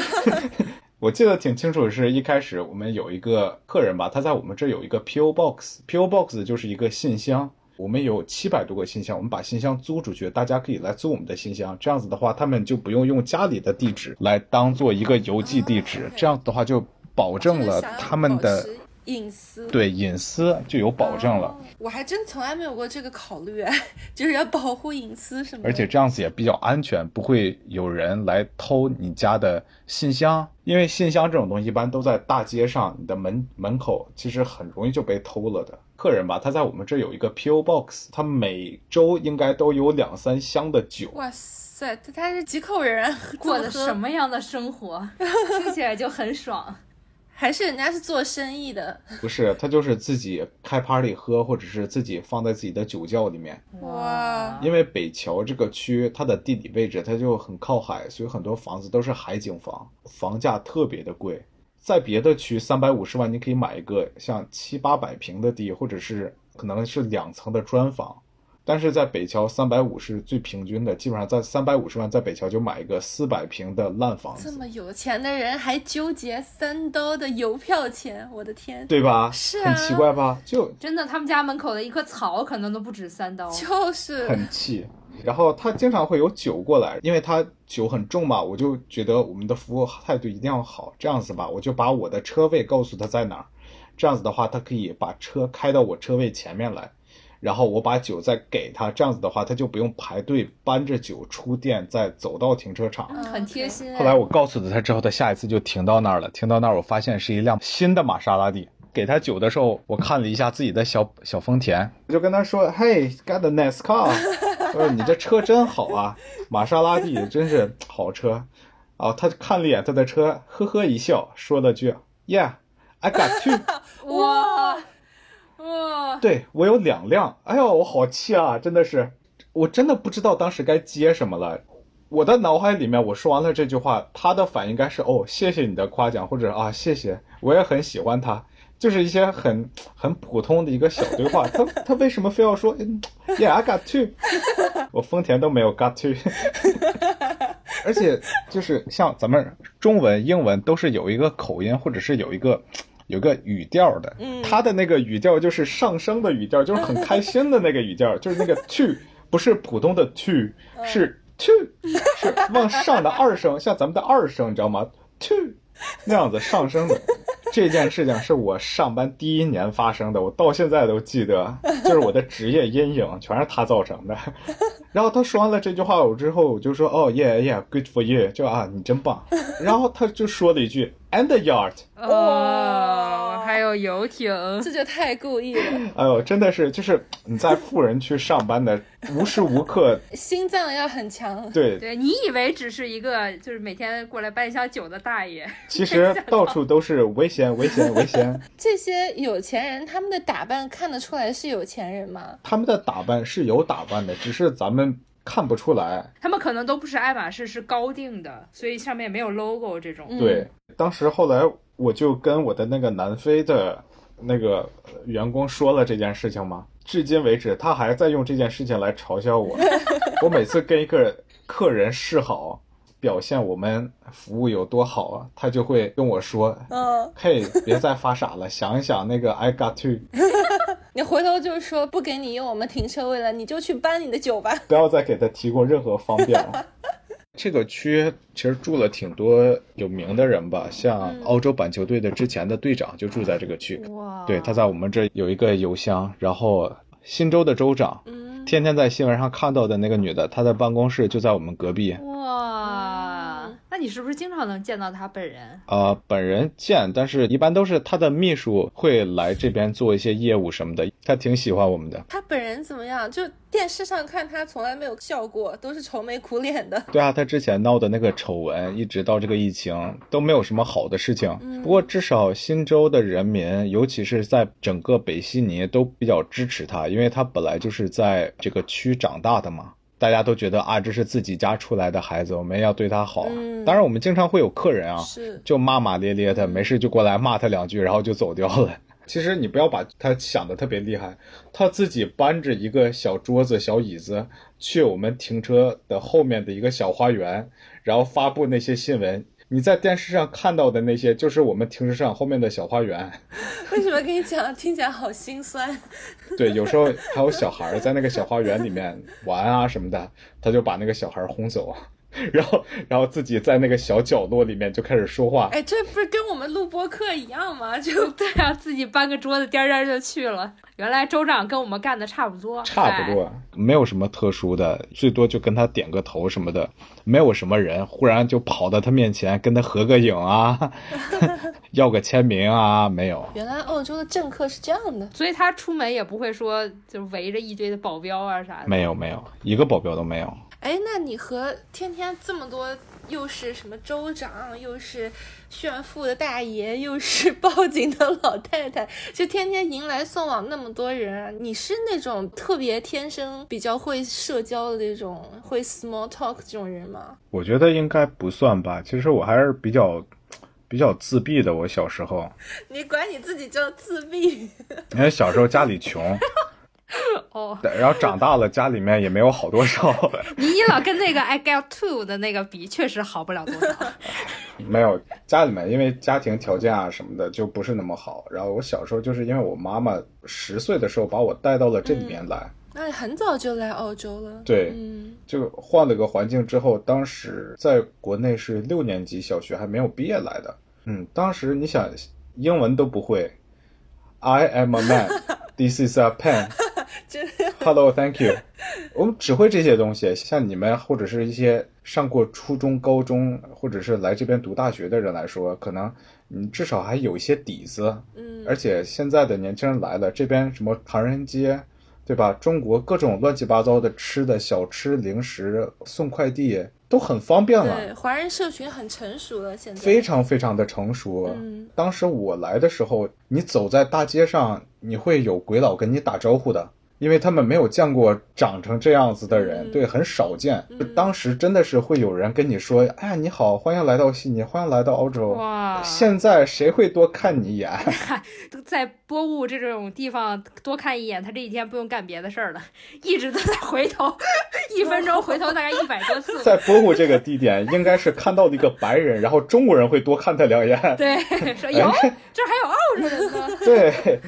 我记得挺清楚的，是一开始我们有一个客人吧，他在我们这有一个 PO Box，PO Box 就是一个信箱。我们有七百多个信箱，我们把信箱租出去，大家可以来租我们的信箱。这样子的话，他们就不用用家里的地址来当做一个邮寄地址。这样的话，就保证了他们的
隐私。
对隐私就有保证了。
我还真从来没有过这个考虑，就是要保护隐私什么。
而且这样子也比较安全，不会有人来偷你家的信箱。因为信箱这种东西一般都在大街上，你的门门口其实很容易就被偷了的。客人吧，他在我们这有一个 PO Box，他每周应该都有两三箱的酒。
哇塞，他他是几口人？
过的什么样的生活？听起来就很爽。
还是人家是做生意的？
不是，他就是自己开 party 喝，或者是自己放在自己的酒窖里面。
哇！
因为北桥这个区，它的地理位置它就很靠海，所以很多房子都是海景房，房价特别的贵。在别的区，三百五十万你可以买一个像七八百平的地，或者是可能是两层的砖房。但是在北桥，三百五是最平均的，基本上在三百五十万，在北桥就买一个四百平的烂房子。
这么有钱的人还纠结三刀的邮票钱，我的天，
对吧？
是
很奇怪吧？就
真的，他们家门口的一棵草可能都不止三刀，
就是
很气。然后他经常会有酒过来，因为他酒很重嘛，我就觉得我们的服务态度一定要好。这样子吧，我就把我的车位告诉他在哪儿，这样子的话，他可以把车开到我车位前面来。然后我把酒再给他，这样子的话，他就不用排队搬着酒出店，再走到停车场。
很贴心。
后来我告诉了他之后，他下一次就停到那儿了。停到那儿，我发现是一辆新的玛莎拉蒂。给他酒的时候，我看了一下自己的小小丰田，我就跟他说：“Hey, got a nice car。”我说：“你这车真好啊，玛莎拉蒂真是好车。”啊，他看了一眼他的车，呵呵一笑，说了句：“Yeah, I got two。”
哇！哇，
对我有两辆，哎呦，我好气啊！真的是，我真的不知道当时该接什么了。我的脑海里面，我说完了这句话，他的反应该是哦，谢谢你的夸奖，或者啊，谢谢，我也很喜欢他，就是一些很很普通的一个小对话。他他为什么非要说，Yeah，I got to？我丰田都没有 got two，而且就是像咱们中文、英文都是有一个口音，或者是有一个。有个语调的，他的那个语调就是上升的语调，就是很开心的那个语调，就是那个 to，不是普通的 to，是 to，是往上的二声，像咱们的二声，你知道吗？to，那样子上升的。这件事情是我上班第一年发生的，我到现在都记得，就是我的职业阴影全是他造成的。然后他说完了这句话我之后，我就说哦，yeah yeah，good for you，就啊，你真棒。然后他就说了一句，and yacht，
哦，还有游艇，
这就太故意了。
哎呦，真的是，就是你在富人区上班的，无时无刻
心脏要很强。
对，
对你以为只是一个就是每天过来搬一箱酒的大爷，
其实 到处都是危险，危险，危险。
这些有钱人他们的打扮看得出来是有钱人吗？
他们的打扮是有打扮的，只是咱们。看不出来，
他们可能都不是爱马仕，是高定的，所以上面没有 logo 这种。
对，当时后来我就跟我的那个南非的那个员工说了这件事情嘛，至今为止他还在用这件事情来嘲笑我。我每次跟一个客人示好，表现我们服务有多好啊，他就会跟我说：“嗯，嘿，别再发傻了，想一想那个 I got to。”
你回头就是说不给你用我们停车位了，你就去搬你的酒吧，
不要再给他提供任何方便了。这个区其实住了挺多有名的人吧，像澳洲板球队的之前的队长就住在这个区。
哇！
对，他在我们这有一个邮箱，然后新州的州长，天天在新闻上看到的那个女的，她的办公室就在我们隔壁。
哇！那你是不是经常能见到他本人？
啊，本人见，但是一般都是他的秘书会来这边做一些业务什么的。他挺喜欢我们的。
他本人怎么样？就电视上看他从来没有笑过，都是愁眉苦脸的。
对啊，他之前闹的那个丑闻，一直到这个疫情都没有什么好的事情。不过至少新州的人民，尤其是在整个北悉尼都比较支持他，因为他本来就是在这个区长大的嘛。大家都觉得啊，这是自己家出来的孩子，我们要对他好。当然，我们经常会有客人啊，就骂骂咧咧的，没事就过来骂他两句，然后就走掉了。其实你不要把他想的特别厉害，他自己搬着一个小桌子、小椅子去我们停车的后面的一个小花园，然后发布那些新闻。你在电视上看到的那些，就是我们停车场后面的小花园。
为什么跟你讲，听起来好心酸？
对，有时候还有小孩在那个小花园里面玩啊什么的，他就把那个小孩轰走。然后，然后自己在那个小角落里面就开始说话。
哎，这不是跟我们录播课一样吗？就
对啊，自己搬个桌子颠颠就去了。原来州长跟我们干的差不多，
差不多，没有什么特殊的，最多就跟他点个头什么的，没有什么人忽然就跑到他面前跟他合个影啊，要个签名啊，没有。
原来澳洲的政客是这样的，
所以他出门也不会说就围着一堆的保镖啊啥的。
没有，没有，一个保镖都没有。
哎，那你和天天这么多，又是什么州长，又是炫富的大爷，又是 报警的老太太，就天天迎来送往那么多人，你是那种特别天生比较会社交的那种，会 small talk 这种人吗？
我觉得应该不算吧，其实我还是比较比较自闭的。我小时候，
你管你自己叫自闭？
因为小时候家里穷。
哦，
然后长大了，家里面也没有好多少。
你老跟那个 I got two 的那个比，确实好不了多少。
没有，家里面因为家庭条件啊什么的就不是那么好。然后我小时候就是因为我妈妈十岁的时候把我带到了这里面来，
那很早就来澳洲了。
对，就换了个环境之后，当时在国内是六年级小学还没有毕业来的。嗯，当时你想英文都不会，I am a man, this is a pen。Hello，Thank you。我们只会这些东西，像你们或者是一些上过初中、高中，或者是来这边读大学的人来说，可能你至少还有一些底子。
嗯。
而且现在的年轻人来了，这边什么唐人街，对吧？中国各种乱七八糟的吃的小吃、零食送快递都很方便了。
对，华人社群很成熟了，现在
非常非常的成熟。
嗯。
当时我来的时候，你走在大街上，你会有鬼佬跟你打招呼的。因为他们没有见过长成这样子的人，对，很少见。当时真的是会有人跟你说：“哎，你好，欢迎来到悉尼，欢迎来到澳洲。”
哇！
现在谁会多看你一眼？
在波雾这种地方多看一眼，他这一天不用干别的事儿了，一直都在回头，一分钟回头大概一百多次。
在波雾这个地点，应该是看到了一个白人，然后中国人会多看他两眼。
对，说哟，这还有澳洲人呢。
对。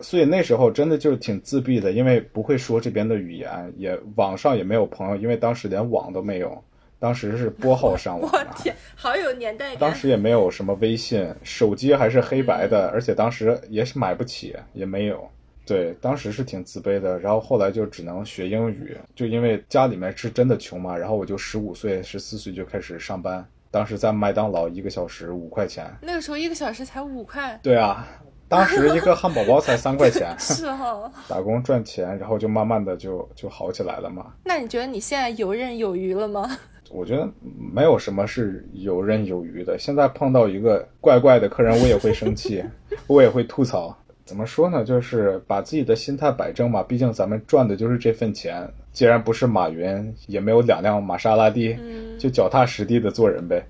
所以那时候真的就是挺自闭的，因为不会说这边的语言，也网上也没有朋友，因为当时连网都没有，当时是拨号上网。
我天，好有年代感。
当时也没有什么微信，手机还是黑白的，而且当时也是买不起，也没有。对，当时是挺自卑的。然后后来就只能学英语，就因为家里面是真的穷嘛。然后我就十五岁、十四岁就开始上班，当时在麦当劳一个小时五块钱。
那个时候一个小时才五块。
对啊。当时一个汉堡包才三块钱，
是哈，
打工赚钱，然后就慢慢的就就好起来了嘛。
那你觉得你现在游刃有余了吗？
我觉得没有什么是游刃有余的。现在碰到一个怪怪的客人，我也会生气，我也会吐槽。怎么说呢？就是把自己的心态摆正嘛。毕竟咱们赚的就是这份钱，既然不是马云，也没有两辆玛莎拉蒂，就脚踏实地的做人呗。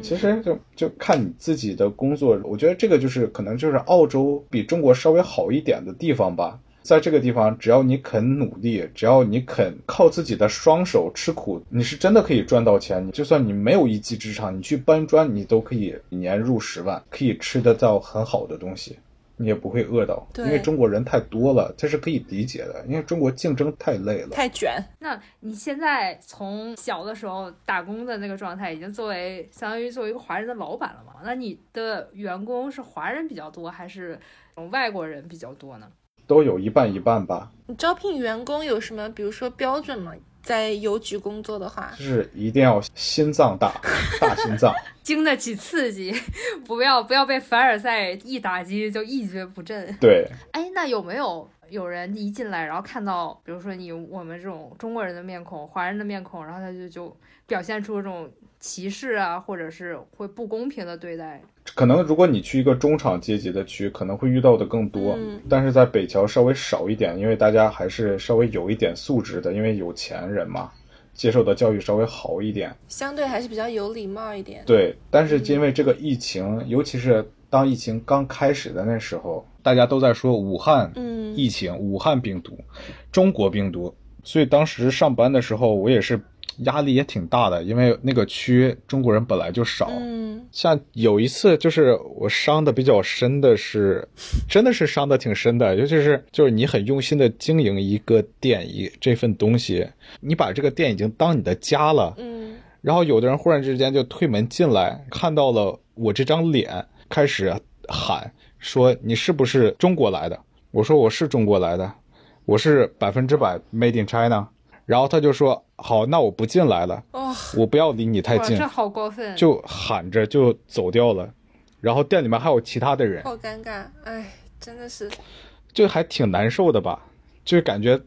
其实就就看你自己的工作，我觉得这个就是可能就是澳洲比中国稍微好一点的地方吧。在这个地方，只要你肯努力，只要你肯靠自己的双手吃苦，你是真的可以赚到钱。你就算你没有一技之长，你去搬砖，你都可以年入十万，可以吃得到很好的东西。你也不会饿到，因为中国人太多了，这是可以理解的。因为中国竞争太累了，
太卷。
那你现在从小的时候打工的那个状态，已经作为相当于作为一个华人的老板了嘛？那你的员工是华人比较多，还是外国人比较多呢？
都有一半一半吧。
你招聘员工有什么，比如说标准吗？在邮局工作的话，
就是一定要心脏大，大心脏，
经得起刺激，不要不要被凡尔赛一打击就一蹶不振。
对，
哎，那有没有有人一进来，然后看到，比如说你我们这种中国人的面孔、华人的面孔，然后他就就表现出这种歧视啊，或者是会不公平的对待？
可能如果你去一个中产阶级的区，可能会遇到的更多，
嗯
但是在北桥稍微少一点，因为大家还是稍微有一点素质的，因为有钱人嘛，接受的教育稍微好一点。
相对还是比较有礼貌一点。
对，但是因为这个疫情，尤其是当疫情刚开始的那时候，大家都在说武汉
嗯。
疫情、武汉病毒、中国病毒，所以当时上班的时候，我也是压力也挺大的，因为那个区中国人本来就少。
嗯。
像有一次，就是我伤的比较深的是，真的是伤的挺深的，尤其是就是你很用心的经营一个店一这份东西，你把这个店已经当你的家了，
嗯。
然后有的人忽然之间就推门进来，看到了我这张脸，开始喊说你是不是中国来的？我说我是中国来的，我是百分之百 made in China。然后他就说好，那我不进来了，
哦，
我不要离你太
哇，
近
这，好过分！
就喊着就走掉了。然后店里面还有其他的人，
好尴尬，哎，真的是，
就还挺难受的吧？就感觉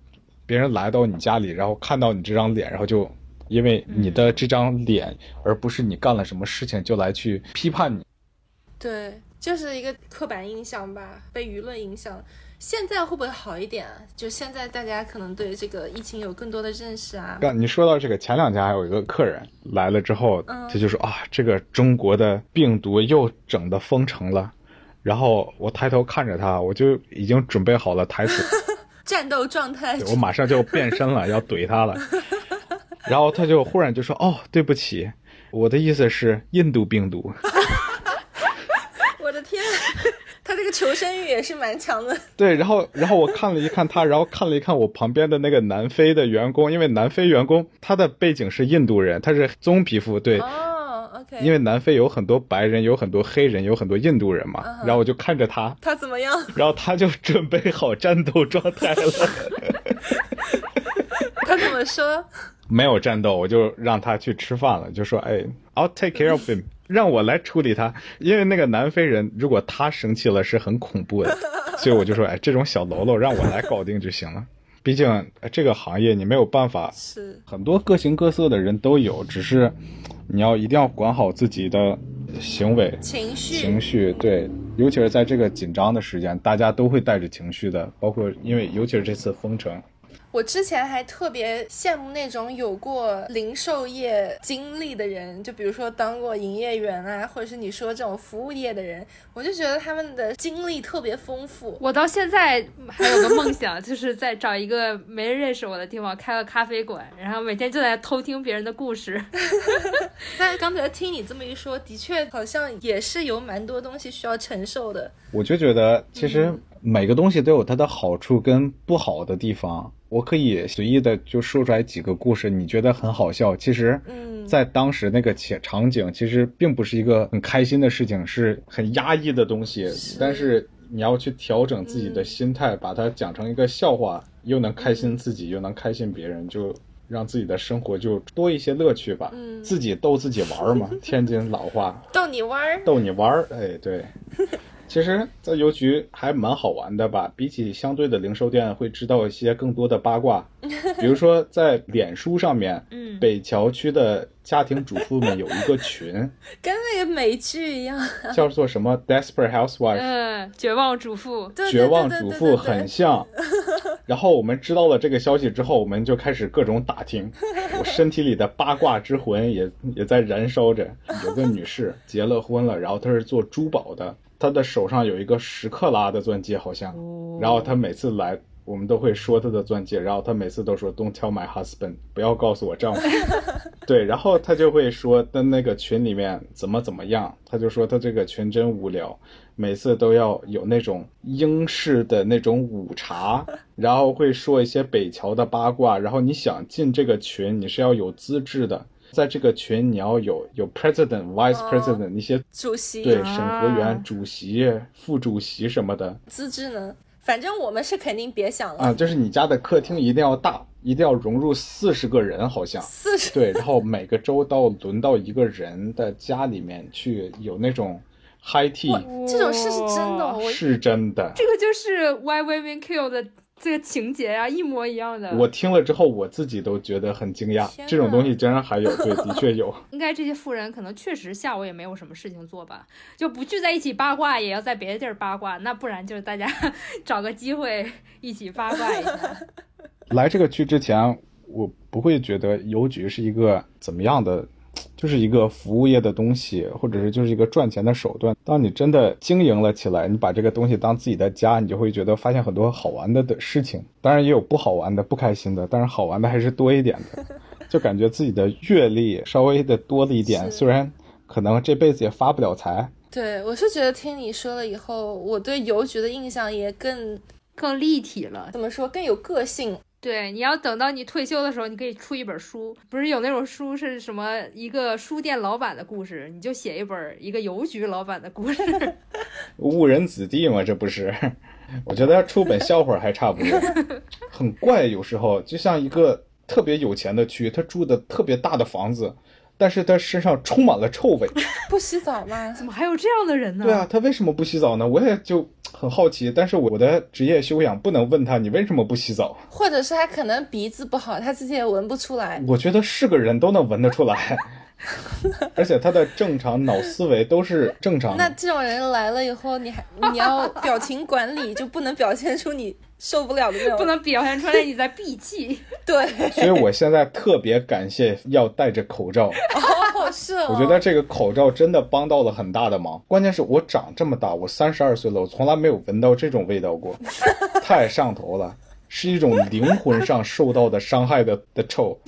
别人来到你家里，然后看到你这张脸，然后就因为你的这张脸，而不是你干了什么事情，就来去批判你。
对，就是一个刻板印象吧，被舆论影响。现在会不会好一点啊？就现在大家可能对这个疫情有更多的认识啊。
刚你说到这个，前两天还有一个客人来了之后，
嗯
他就说啊，这个中国的病毒又整的封城了。然后我抬头看着他，我就已经准备好了台词，
战斗状态，
我马上就变身了，要怼他了。然后他就忽然就说：“哦，对不起，我的意思是印度病毒。
我的天，他这个求生欲也是蛮强的。”
对，然后然后我看了一看他，然后看了一看我旁边的那个南非的员工，因为南非员工他的背景是印度人，他是棕皮肤，对，
哦，OK，
因为南非有很多白人，有很多黑人，有很多印度人嘛。然后我就看着他，
他怎么样？
然后他就准备好战斗状态了。
他怎么说？
没有战斗，我就让他去吃饭了，就说：“哎，I'll take care of him，让我来处理他。”因为那个南非人，如果他生气了是很恐怖的，所以我就说：“哎，这种小喽啰让我来搞定就行了。毕竟呃这个行业你没有办法，
是，
很多各形各色的人都有，只是你要一定要管好自己的行为。”
情绪，
情绪对，尤其是在这个紧张的时间，大家都会带着情绪的，包括因为尤其是这次封城，
我之前还特别羡慕那种有过零售业经历的人，就比如说当过营业员啊，或者是你说这种服务业的人，我就觉得他们的经历特别丰富。
我到现在还有个梦想，就是在找一个没人认识我的地方开个咖啡馆，然后每天就在偷听别人的故事。
但是刚才听你这么一说，的确好像也是有蛮多东西需要承受的。
我就觉得其实每个东西都有它的好处跟不好的地方。我可以随意的就说出来几个故事，你觉得很好笑，其实，
嗯
在当时那个情场景，其实并不是一个很开心的事情，是很压抑的东西。但是你要去调整自己的心态，把它讲成一个笑话，又能开心自己，又能开心别人，就让自己的生活就多一些乐趣吧。
嗯
自己逗自己玩儿嘛，天津老话。
逗你玩儿，
逗你玩儿，哎，对。其实，在邮局还蛮好玩的吧？比起相对的零售店，会知道一些更多的八卦。比如说，在脸书上面，
嗯
北桥区的家庭主妇们有一个群，
跟那个美剧一样。
叫做什么 “Desperate Housewife”，
嗯，绝望主妇。
对
绝望主妇很像。然后我们知道了这个消息之后，我们就开始各种打听，我身体里的八卦之魂也也在燃烧着。有个女士结了婚了，然后她是做珠宝的，她的手上有一个十克拉的钻戒，好像。然后他每次来，我们都会说他的钻戒，然后他每次都说 “Don't tell my husband”，不要告诉我丈夫。对，然后他就会说的那个群里面怎么怎么样，他就说他这个群真无聊。每次都要有那种英式的那种午茶，然后会说一些北桥的八卦，然后你想进这个群，你是要有资质的，在这个群你要有有 president、vice
哦。
president 那些
主席。
对
啊。
审核员、主席、副主席什么的。
资质呢？反正我们是肯定别想了。
啊，就是你家的客厅一定要大，一定要融入四十个人，好像。
四十。
对，然后每个周到轮到一个人的家里面去，有那种 high tea，
这种事是真的，我
是真的。
这个就是 Why Women Kill 的这个情节啊，一模一样的。
我听了之后，我自己都觉得很惊讶，这种东西竟然还有，对，的确 有。
应该这些富人可能确实下午也没有什么事情做吧，就不聚在一起八卦，也要在别的地儿八卦，那不然就是大家找个机会一起八卦一下。
来这个区之前，我不会觉得邮局是一个怎么样的，就是一个服务业的东西，或者是就是一个赚钱的手段。当你真的经营了起来，你把这个东西当自己的家，你就会觉得发现很多好玩的的事情。当然也有不好玩的、不开心的，但是好玩的还是多一点的。就感觉自己的阅历稍微的多了一点，虽然可能这辈子也发不了财。
对我是觉得听你说了以后，我对邮局的印象也更
更立体了。
怎么说更有个性。
对，你要等到你退休的时候，你可以出一本书，不是有那种书是什么一个书店老板的故事，你就写一本一个邮局老板的故事。
误人子弟嘛，这不是？我觉得要出本笑话还差不多，很怪。有时候就像一个特别有钱的区，他住的特别大的房子，但是他身上充满了臭味。
不洗澡吗？
怎么还有这样的人呢？
对啊，他为什么不洗澡呢？我也就很好奇。但是我的职业修养不能问他你为什么不洗澡。
或者是他可能鼻子不好，他自己也闻不出来。
我觉得是个人都能闻得出来，而且他的正常脑思维都是正常的。
那这种人来了以后，你还你要表情管理，就不能表现出你受不了的那种。
不能表现出来你在闭气。
对，
所以我现在特别感谢要戴着口罩。
哦，是哦。
我觉得这个口罩真的帮到了很大的忙。关键是我长这么大，我三十二岁了，我从来没有闻到这种味道过，太上头了，是一种灵魂上受到的伤害的 的臭。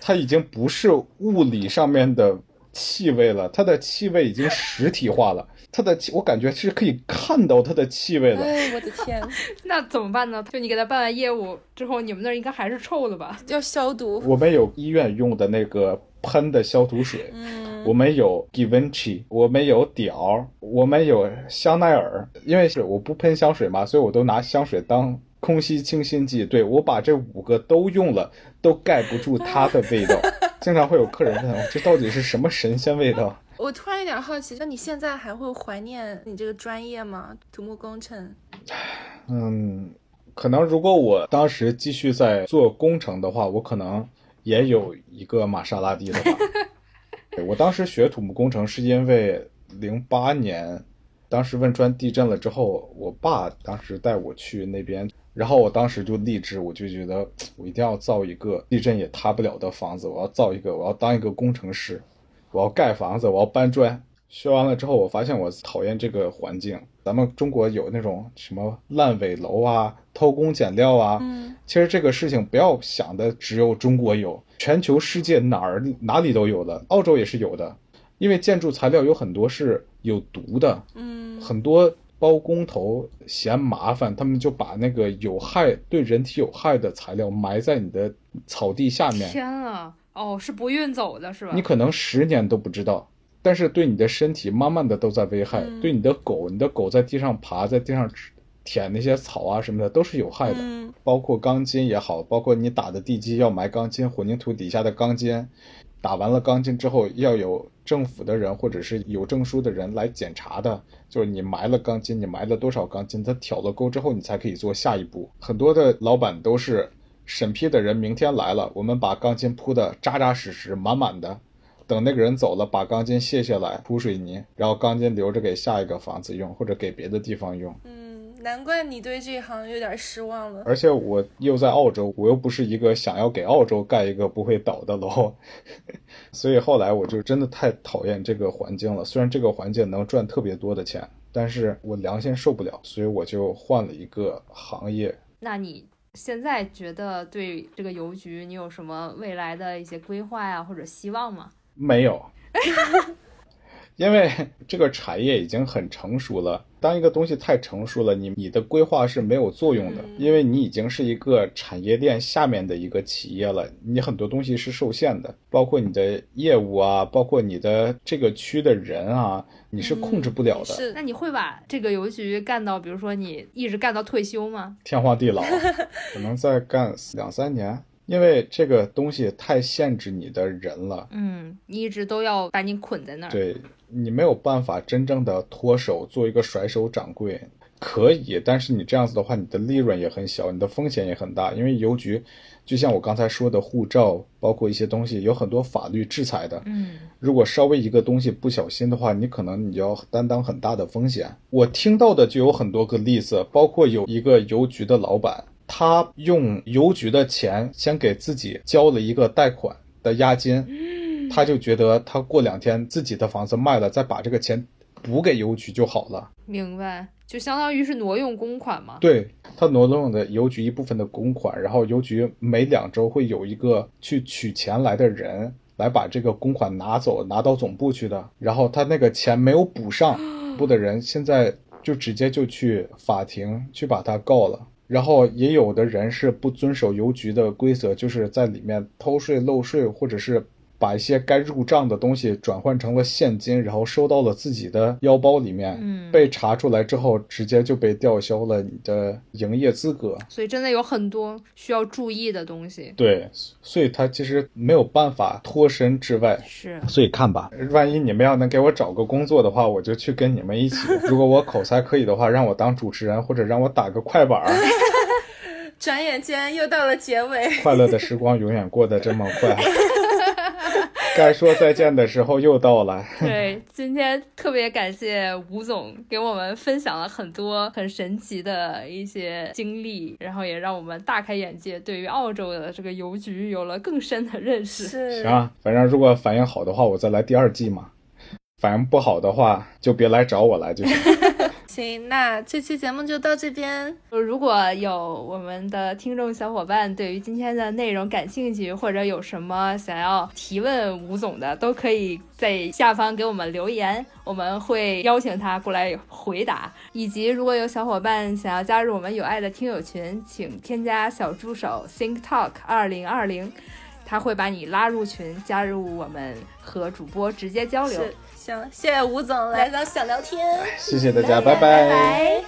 它已经不是物理上面的气味了，它的气味已经实体化了。它的气，我感觉是可以看到它的气味了。
哎，我的天，
那怎么办呢？就你给他办完业务之后，你们那儿应该还是臭的吧？
要消毒。
我们有医院用的那个喷的消毒水，
嗯，
我们有 Givenchy，我们有迪奥，我们有香奈儿。因为是我不喷香水嘛，所以我都拿香水当空气清新剂。对我把这五个都用了，都盖不住它的味道。经常会有客人问我，这到底是什么神仙味道？
我突然有点好奇，那你现在还会怀念你这个专业吗？土木工程？
嗯，可能如果我当时继续在做工程的话，我可能也有一个玛莎拉蒂了吧。对我当时学土木工程是因为零八年，当时汶川地震了之后，我爸当时带我去那边，然后我当时就立志，我就觉得我一定要造一个地震也塌不了的房子，我要造一个，我要当一个工程师，我要盖房子，我要搬砖。学完了之后，我发现我讨厌这个环境。咱们中国有那种什么烂尾楼啊、偷工减料啊，
嗯，
其实这个事情不要想的只有中国有，全球世界哪儿哪里都有的，澳洲也是有的。因为建筑材料有很多是有毒的，
嗯，
很多包工头嫌麻烦，他们就把那个有害对人体有害的材料埋在你的草地下面，
天啊！哦，是不运走的是吧？
你可能十年都不知道，但是对你的身体慢慢的都在危害。
嗯
对你的狗，你的狗在地上爬，在地上吃舔那些草啊什么的，都是有害的。
嗯
包括钢筋也好，包括你打的地基要埋钢筋，混凝土底下的钢筋，打完了钢筋之后要有政府的人或者是有证书的人来检查的，就是你埋了钢筋，你埋了多少钢筋，他挑了沟之后，你才可以做下一步。很多的老板都是审批的人明天来了，我们把钢筋铺的扎扎实实、满满的。等那个人走了，把钢筋卸下来铺水泥，然后钢筋留着给下一个房子用，或者给别的地方用。
难怪你对这行有点失望了。
而且我又在澳洲，我又不是一个想要给澳洲盖一个不会倒的楼，所以后来我就真的太讨厌这个环境了。虽然这个环境能赚特别多的钱，但是我良心受不了，所以我就换了一个行业。
那你现在觉得对这个邮局你有什么未来的一些规划呀，或者希望吗？
没有，因为这个产业已经很成熟了。当一个东西太成熟了，你你的规划是没有作用的，
嗯
因为你已经是一个产业链下面的一个企业了，你很多东西是受限的，包括你的业务啊，包括你的这个区的人啊，你是控制不了的。
是
那你会把这个邮局干到，比如说你一直干到退休吗？
天荒地老，可能再干两三年，因为这个东西太限制你的人了。
嗯，你一直都要把你捆在那儿。
对你没有办法真正的脱手，做一个甩手掌柜。可以，但是你这样子的话，你的利润也很小，你的风险也很大。因为邮局，就像我刚才说的，护照包括一些东西，有很多法律制裁的。
嗯，
如果稍微一个东西不小心的话，你可能你就要担当很大的风险。我听到的就有很多个例子，包括有一个邮局的老板，他用邮局的钱先给自己交了一个贷款的押金，他就觉得他过两天自己的房子卖了，再把这个钱补给邮局就好了。
明白。就相当于是挪用公款嘛？
对他挪用的邮局一部分的公款，然后邮局每两周会有一个去取钱来的人来把这个公款拿走，拿到总部去的。然后他那个钱没有补上，部的人现在就直接就去法庭去把他告了。然后也有的人是不遵守邮局的规则，就是在里面偷税漏税，或者是。把一些该入账的东西转换成了现金，然后收到了自己的腰包里面。
嗯，
被查出来之后，直接就被吊销了你的营业资格。
所以真的有很多需要注意的东西。
对，所以他其实没有办法脱身之外。
是。
所以看吧，万一你们要能给我找个工作的话，我就去跟你们一起。如果我口才可以的话，让我当主持人，或者让我打个快板。
转眼间又到了结尾，
快乐的时光永远过得这么快。该说再见的时候又到了。
对，今天特别感谢吴总给我们分享了很多很神奇的一些经历，然后也让我们大开眼界，对于澳洲的这个邮局有了更深的认识。
是。
行啊，反正如果反应好的话，我再来第二季嘛；反应不好的话，就别来找我来就行。
行，那这期节目就到这边。
如果有我们的听众小伙伴对于今天的内容感兴趣，或者有什么想要提问吴总的，都可以在下方给我们留言，我们会邀请他过来回答。以及如果有小伙伴想要加入我们有爱的听友群，请添加小助手 Think Talk 二零二零，他会把你拉入群，加入我们和主播直接交流。
行，谢谢吴总来咱小聊天，
谢谢大家，
拜
拜。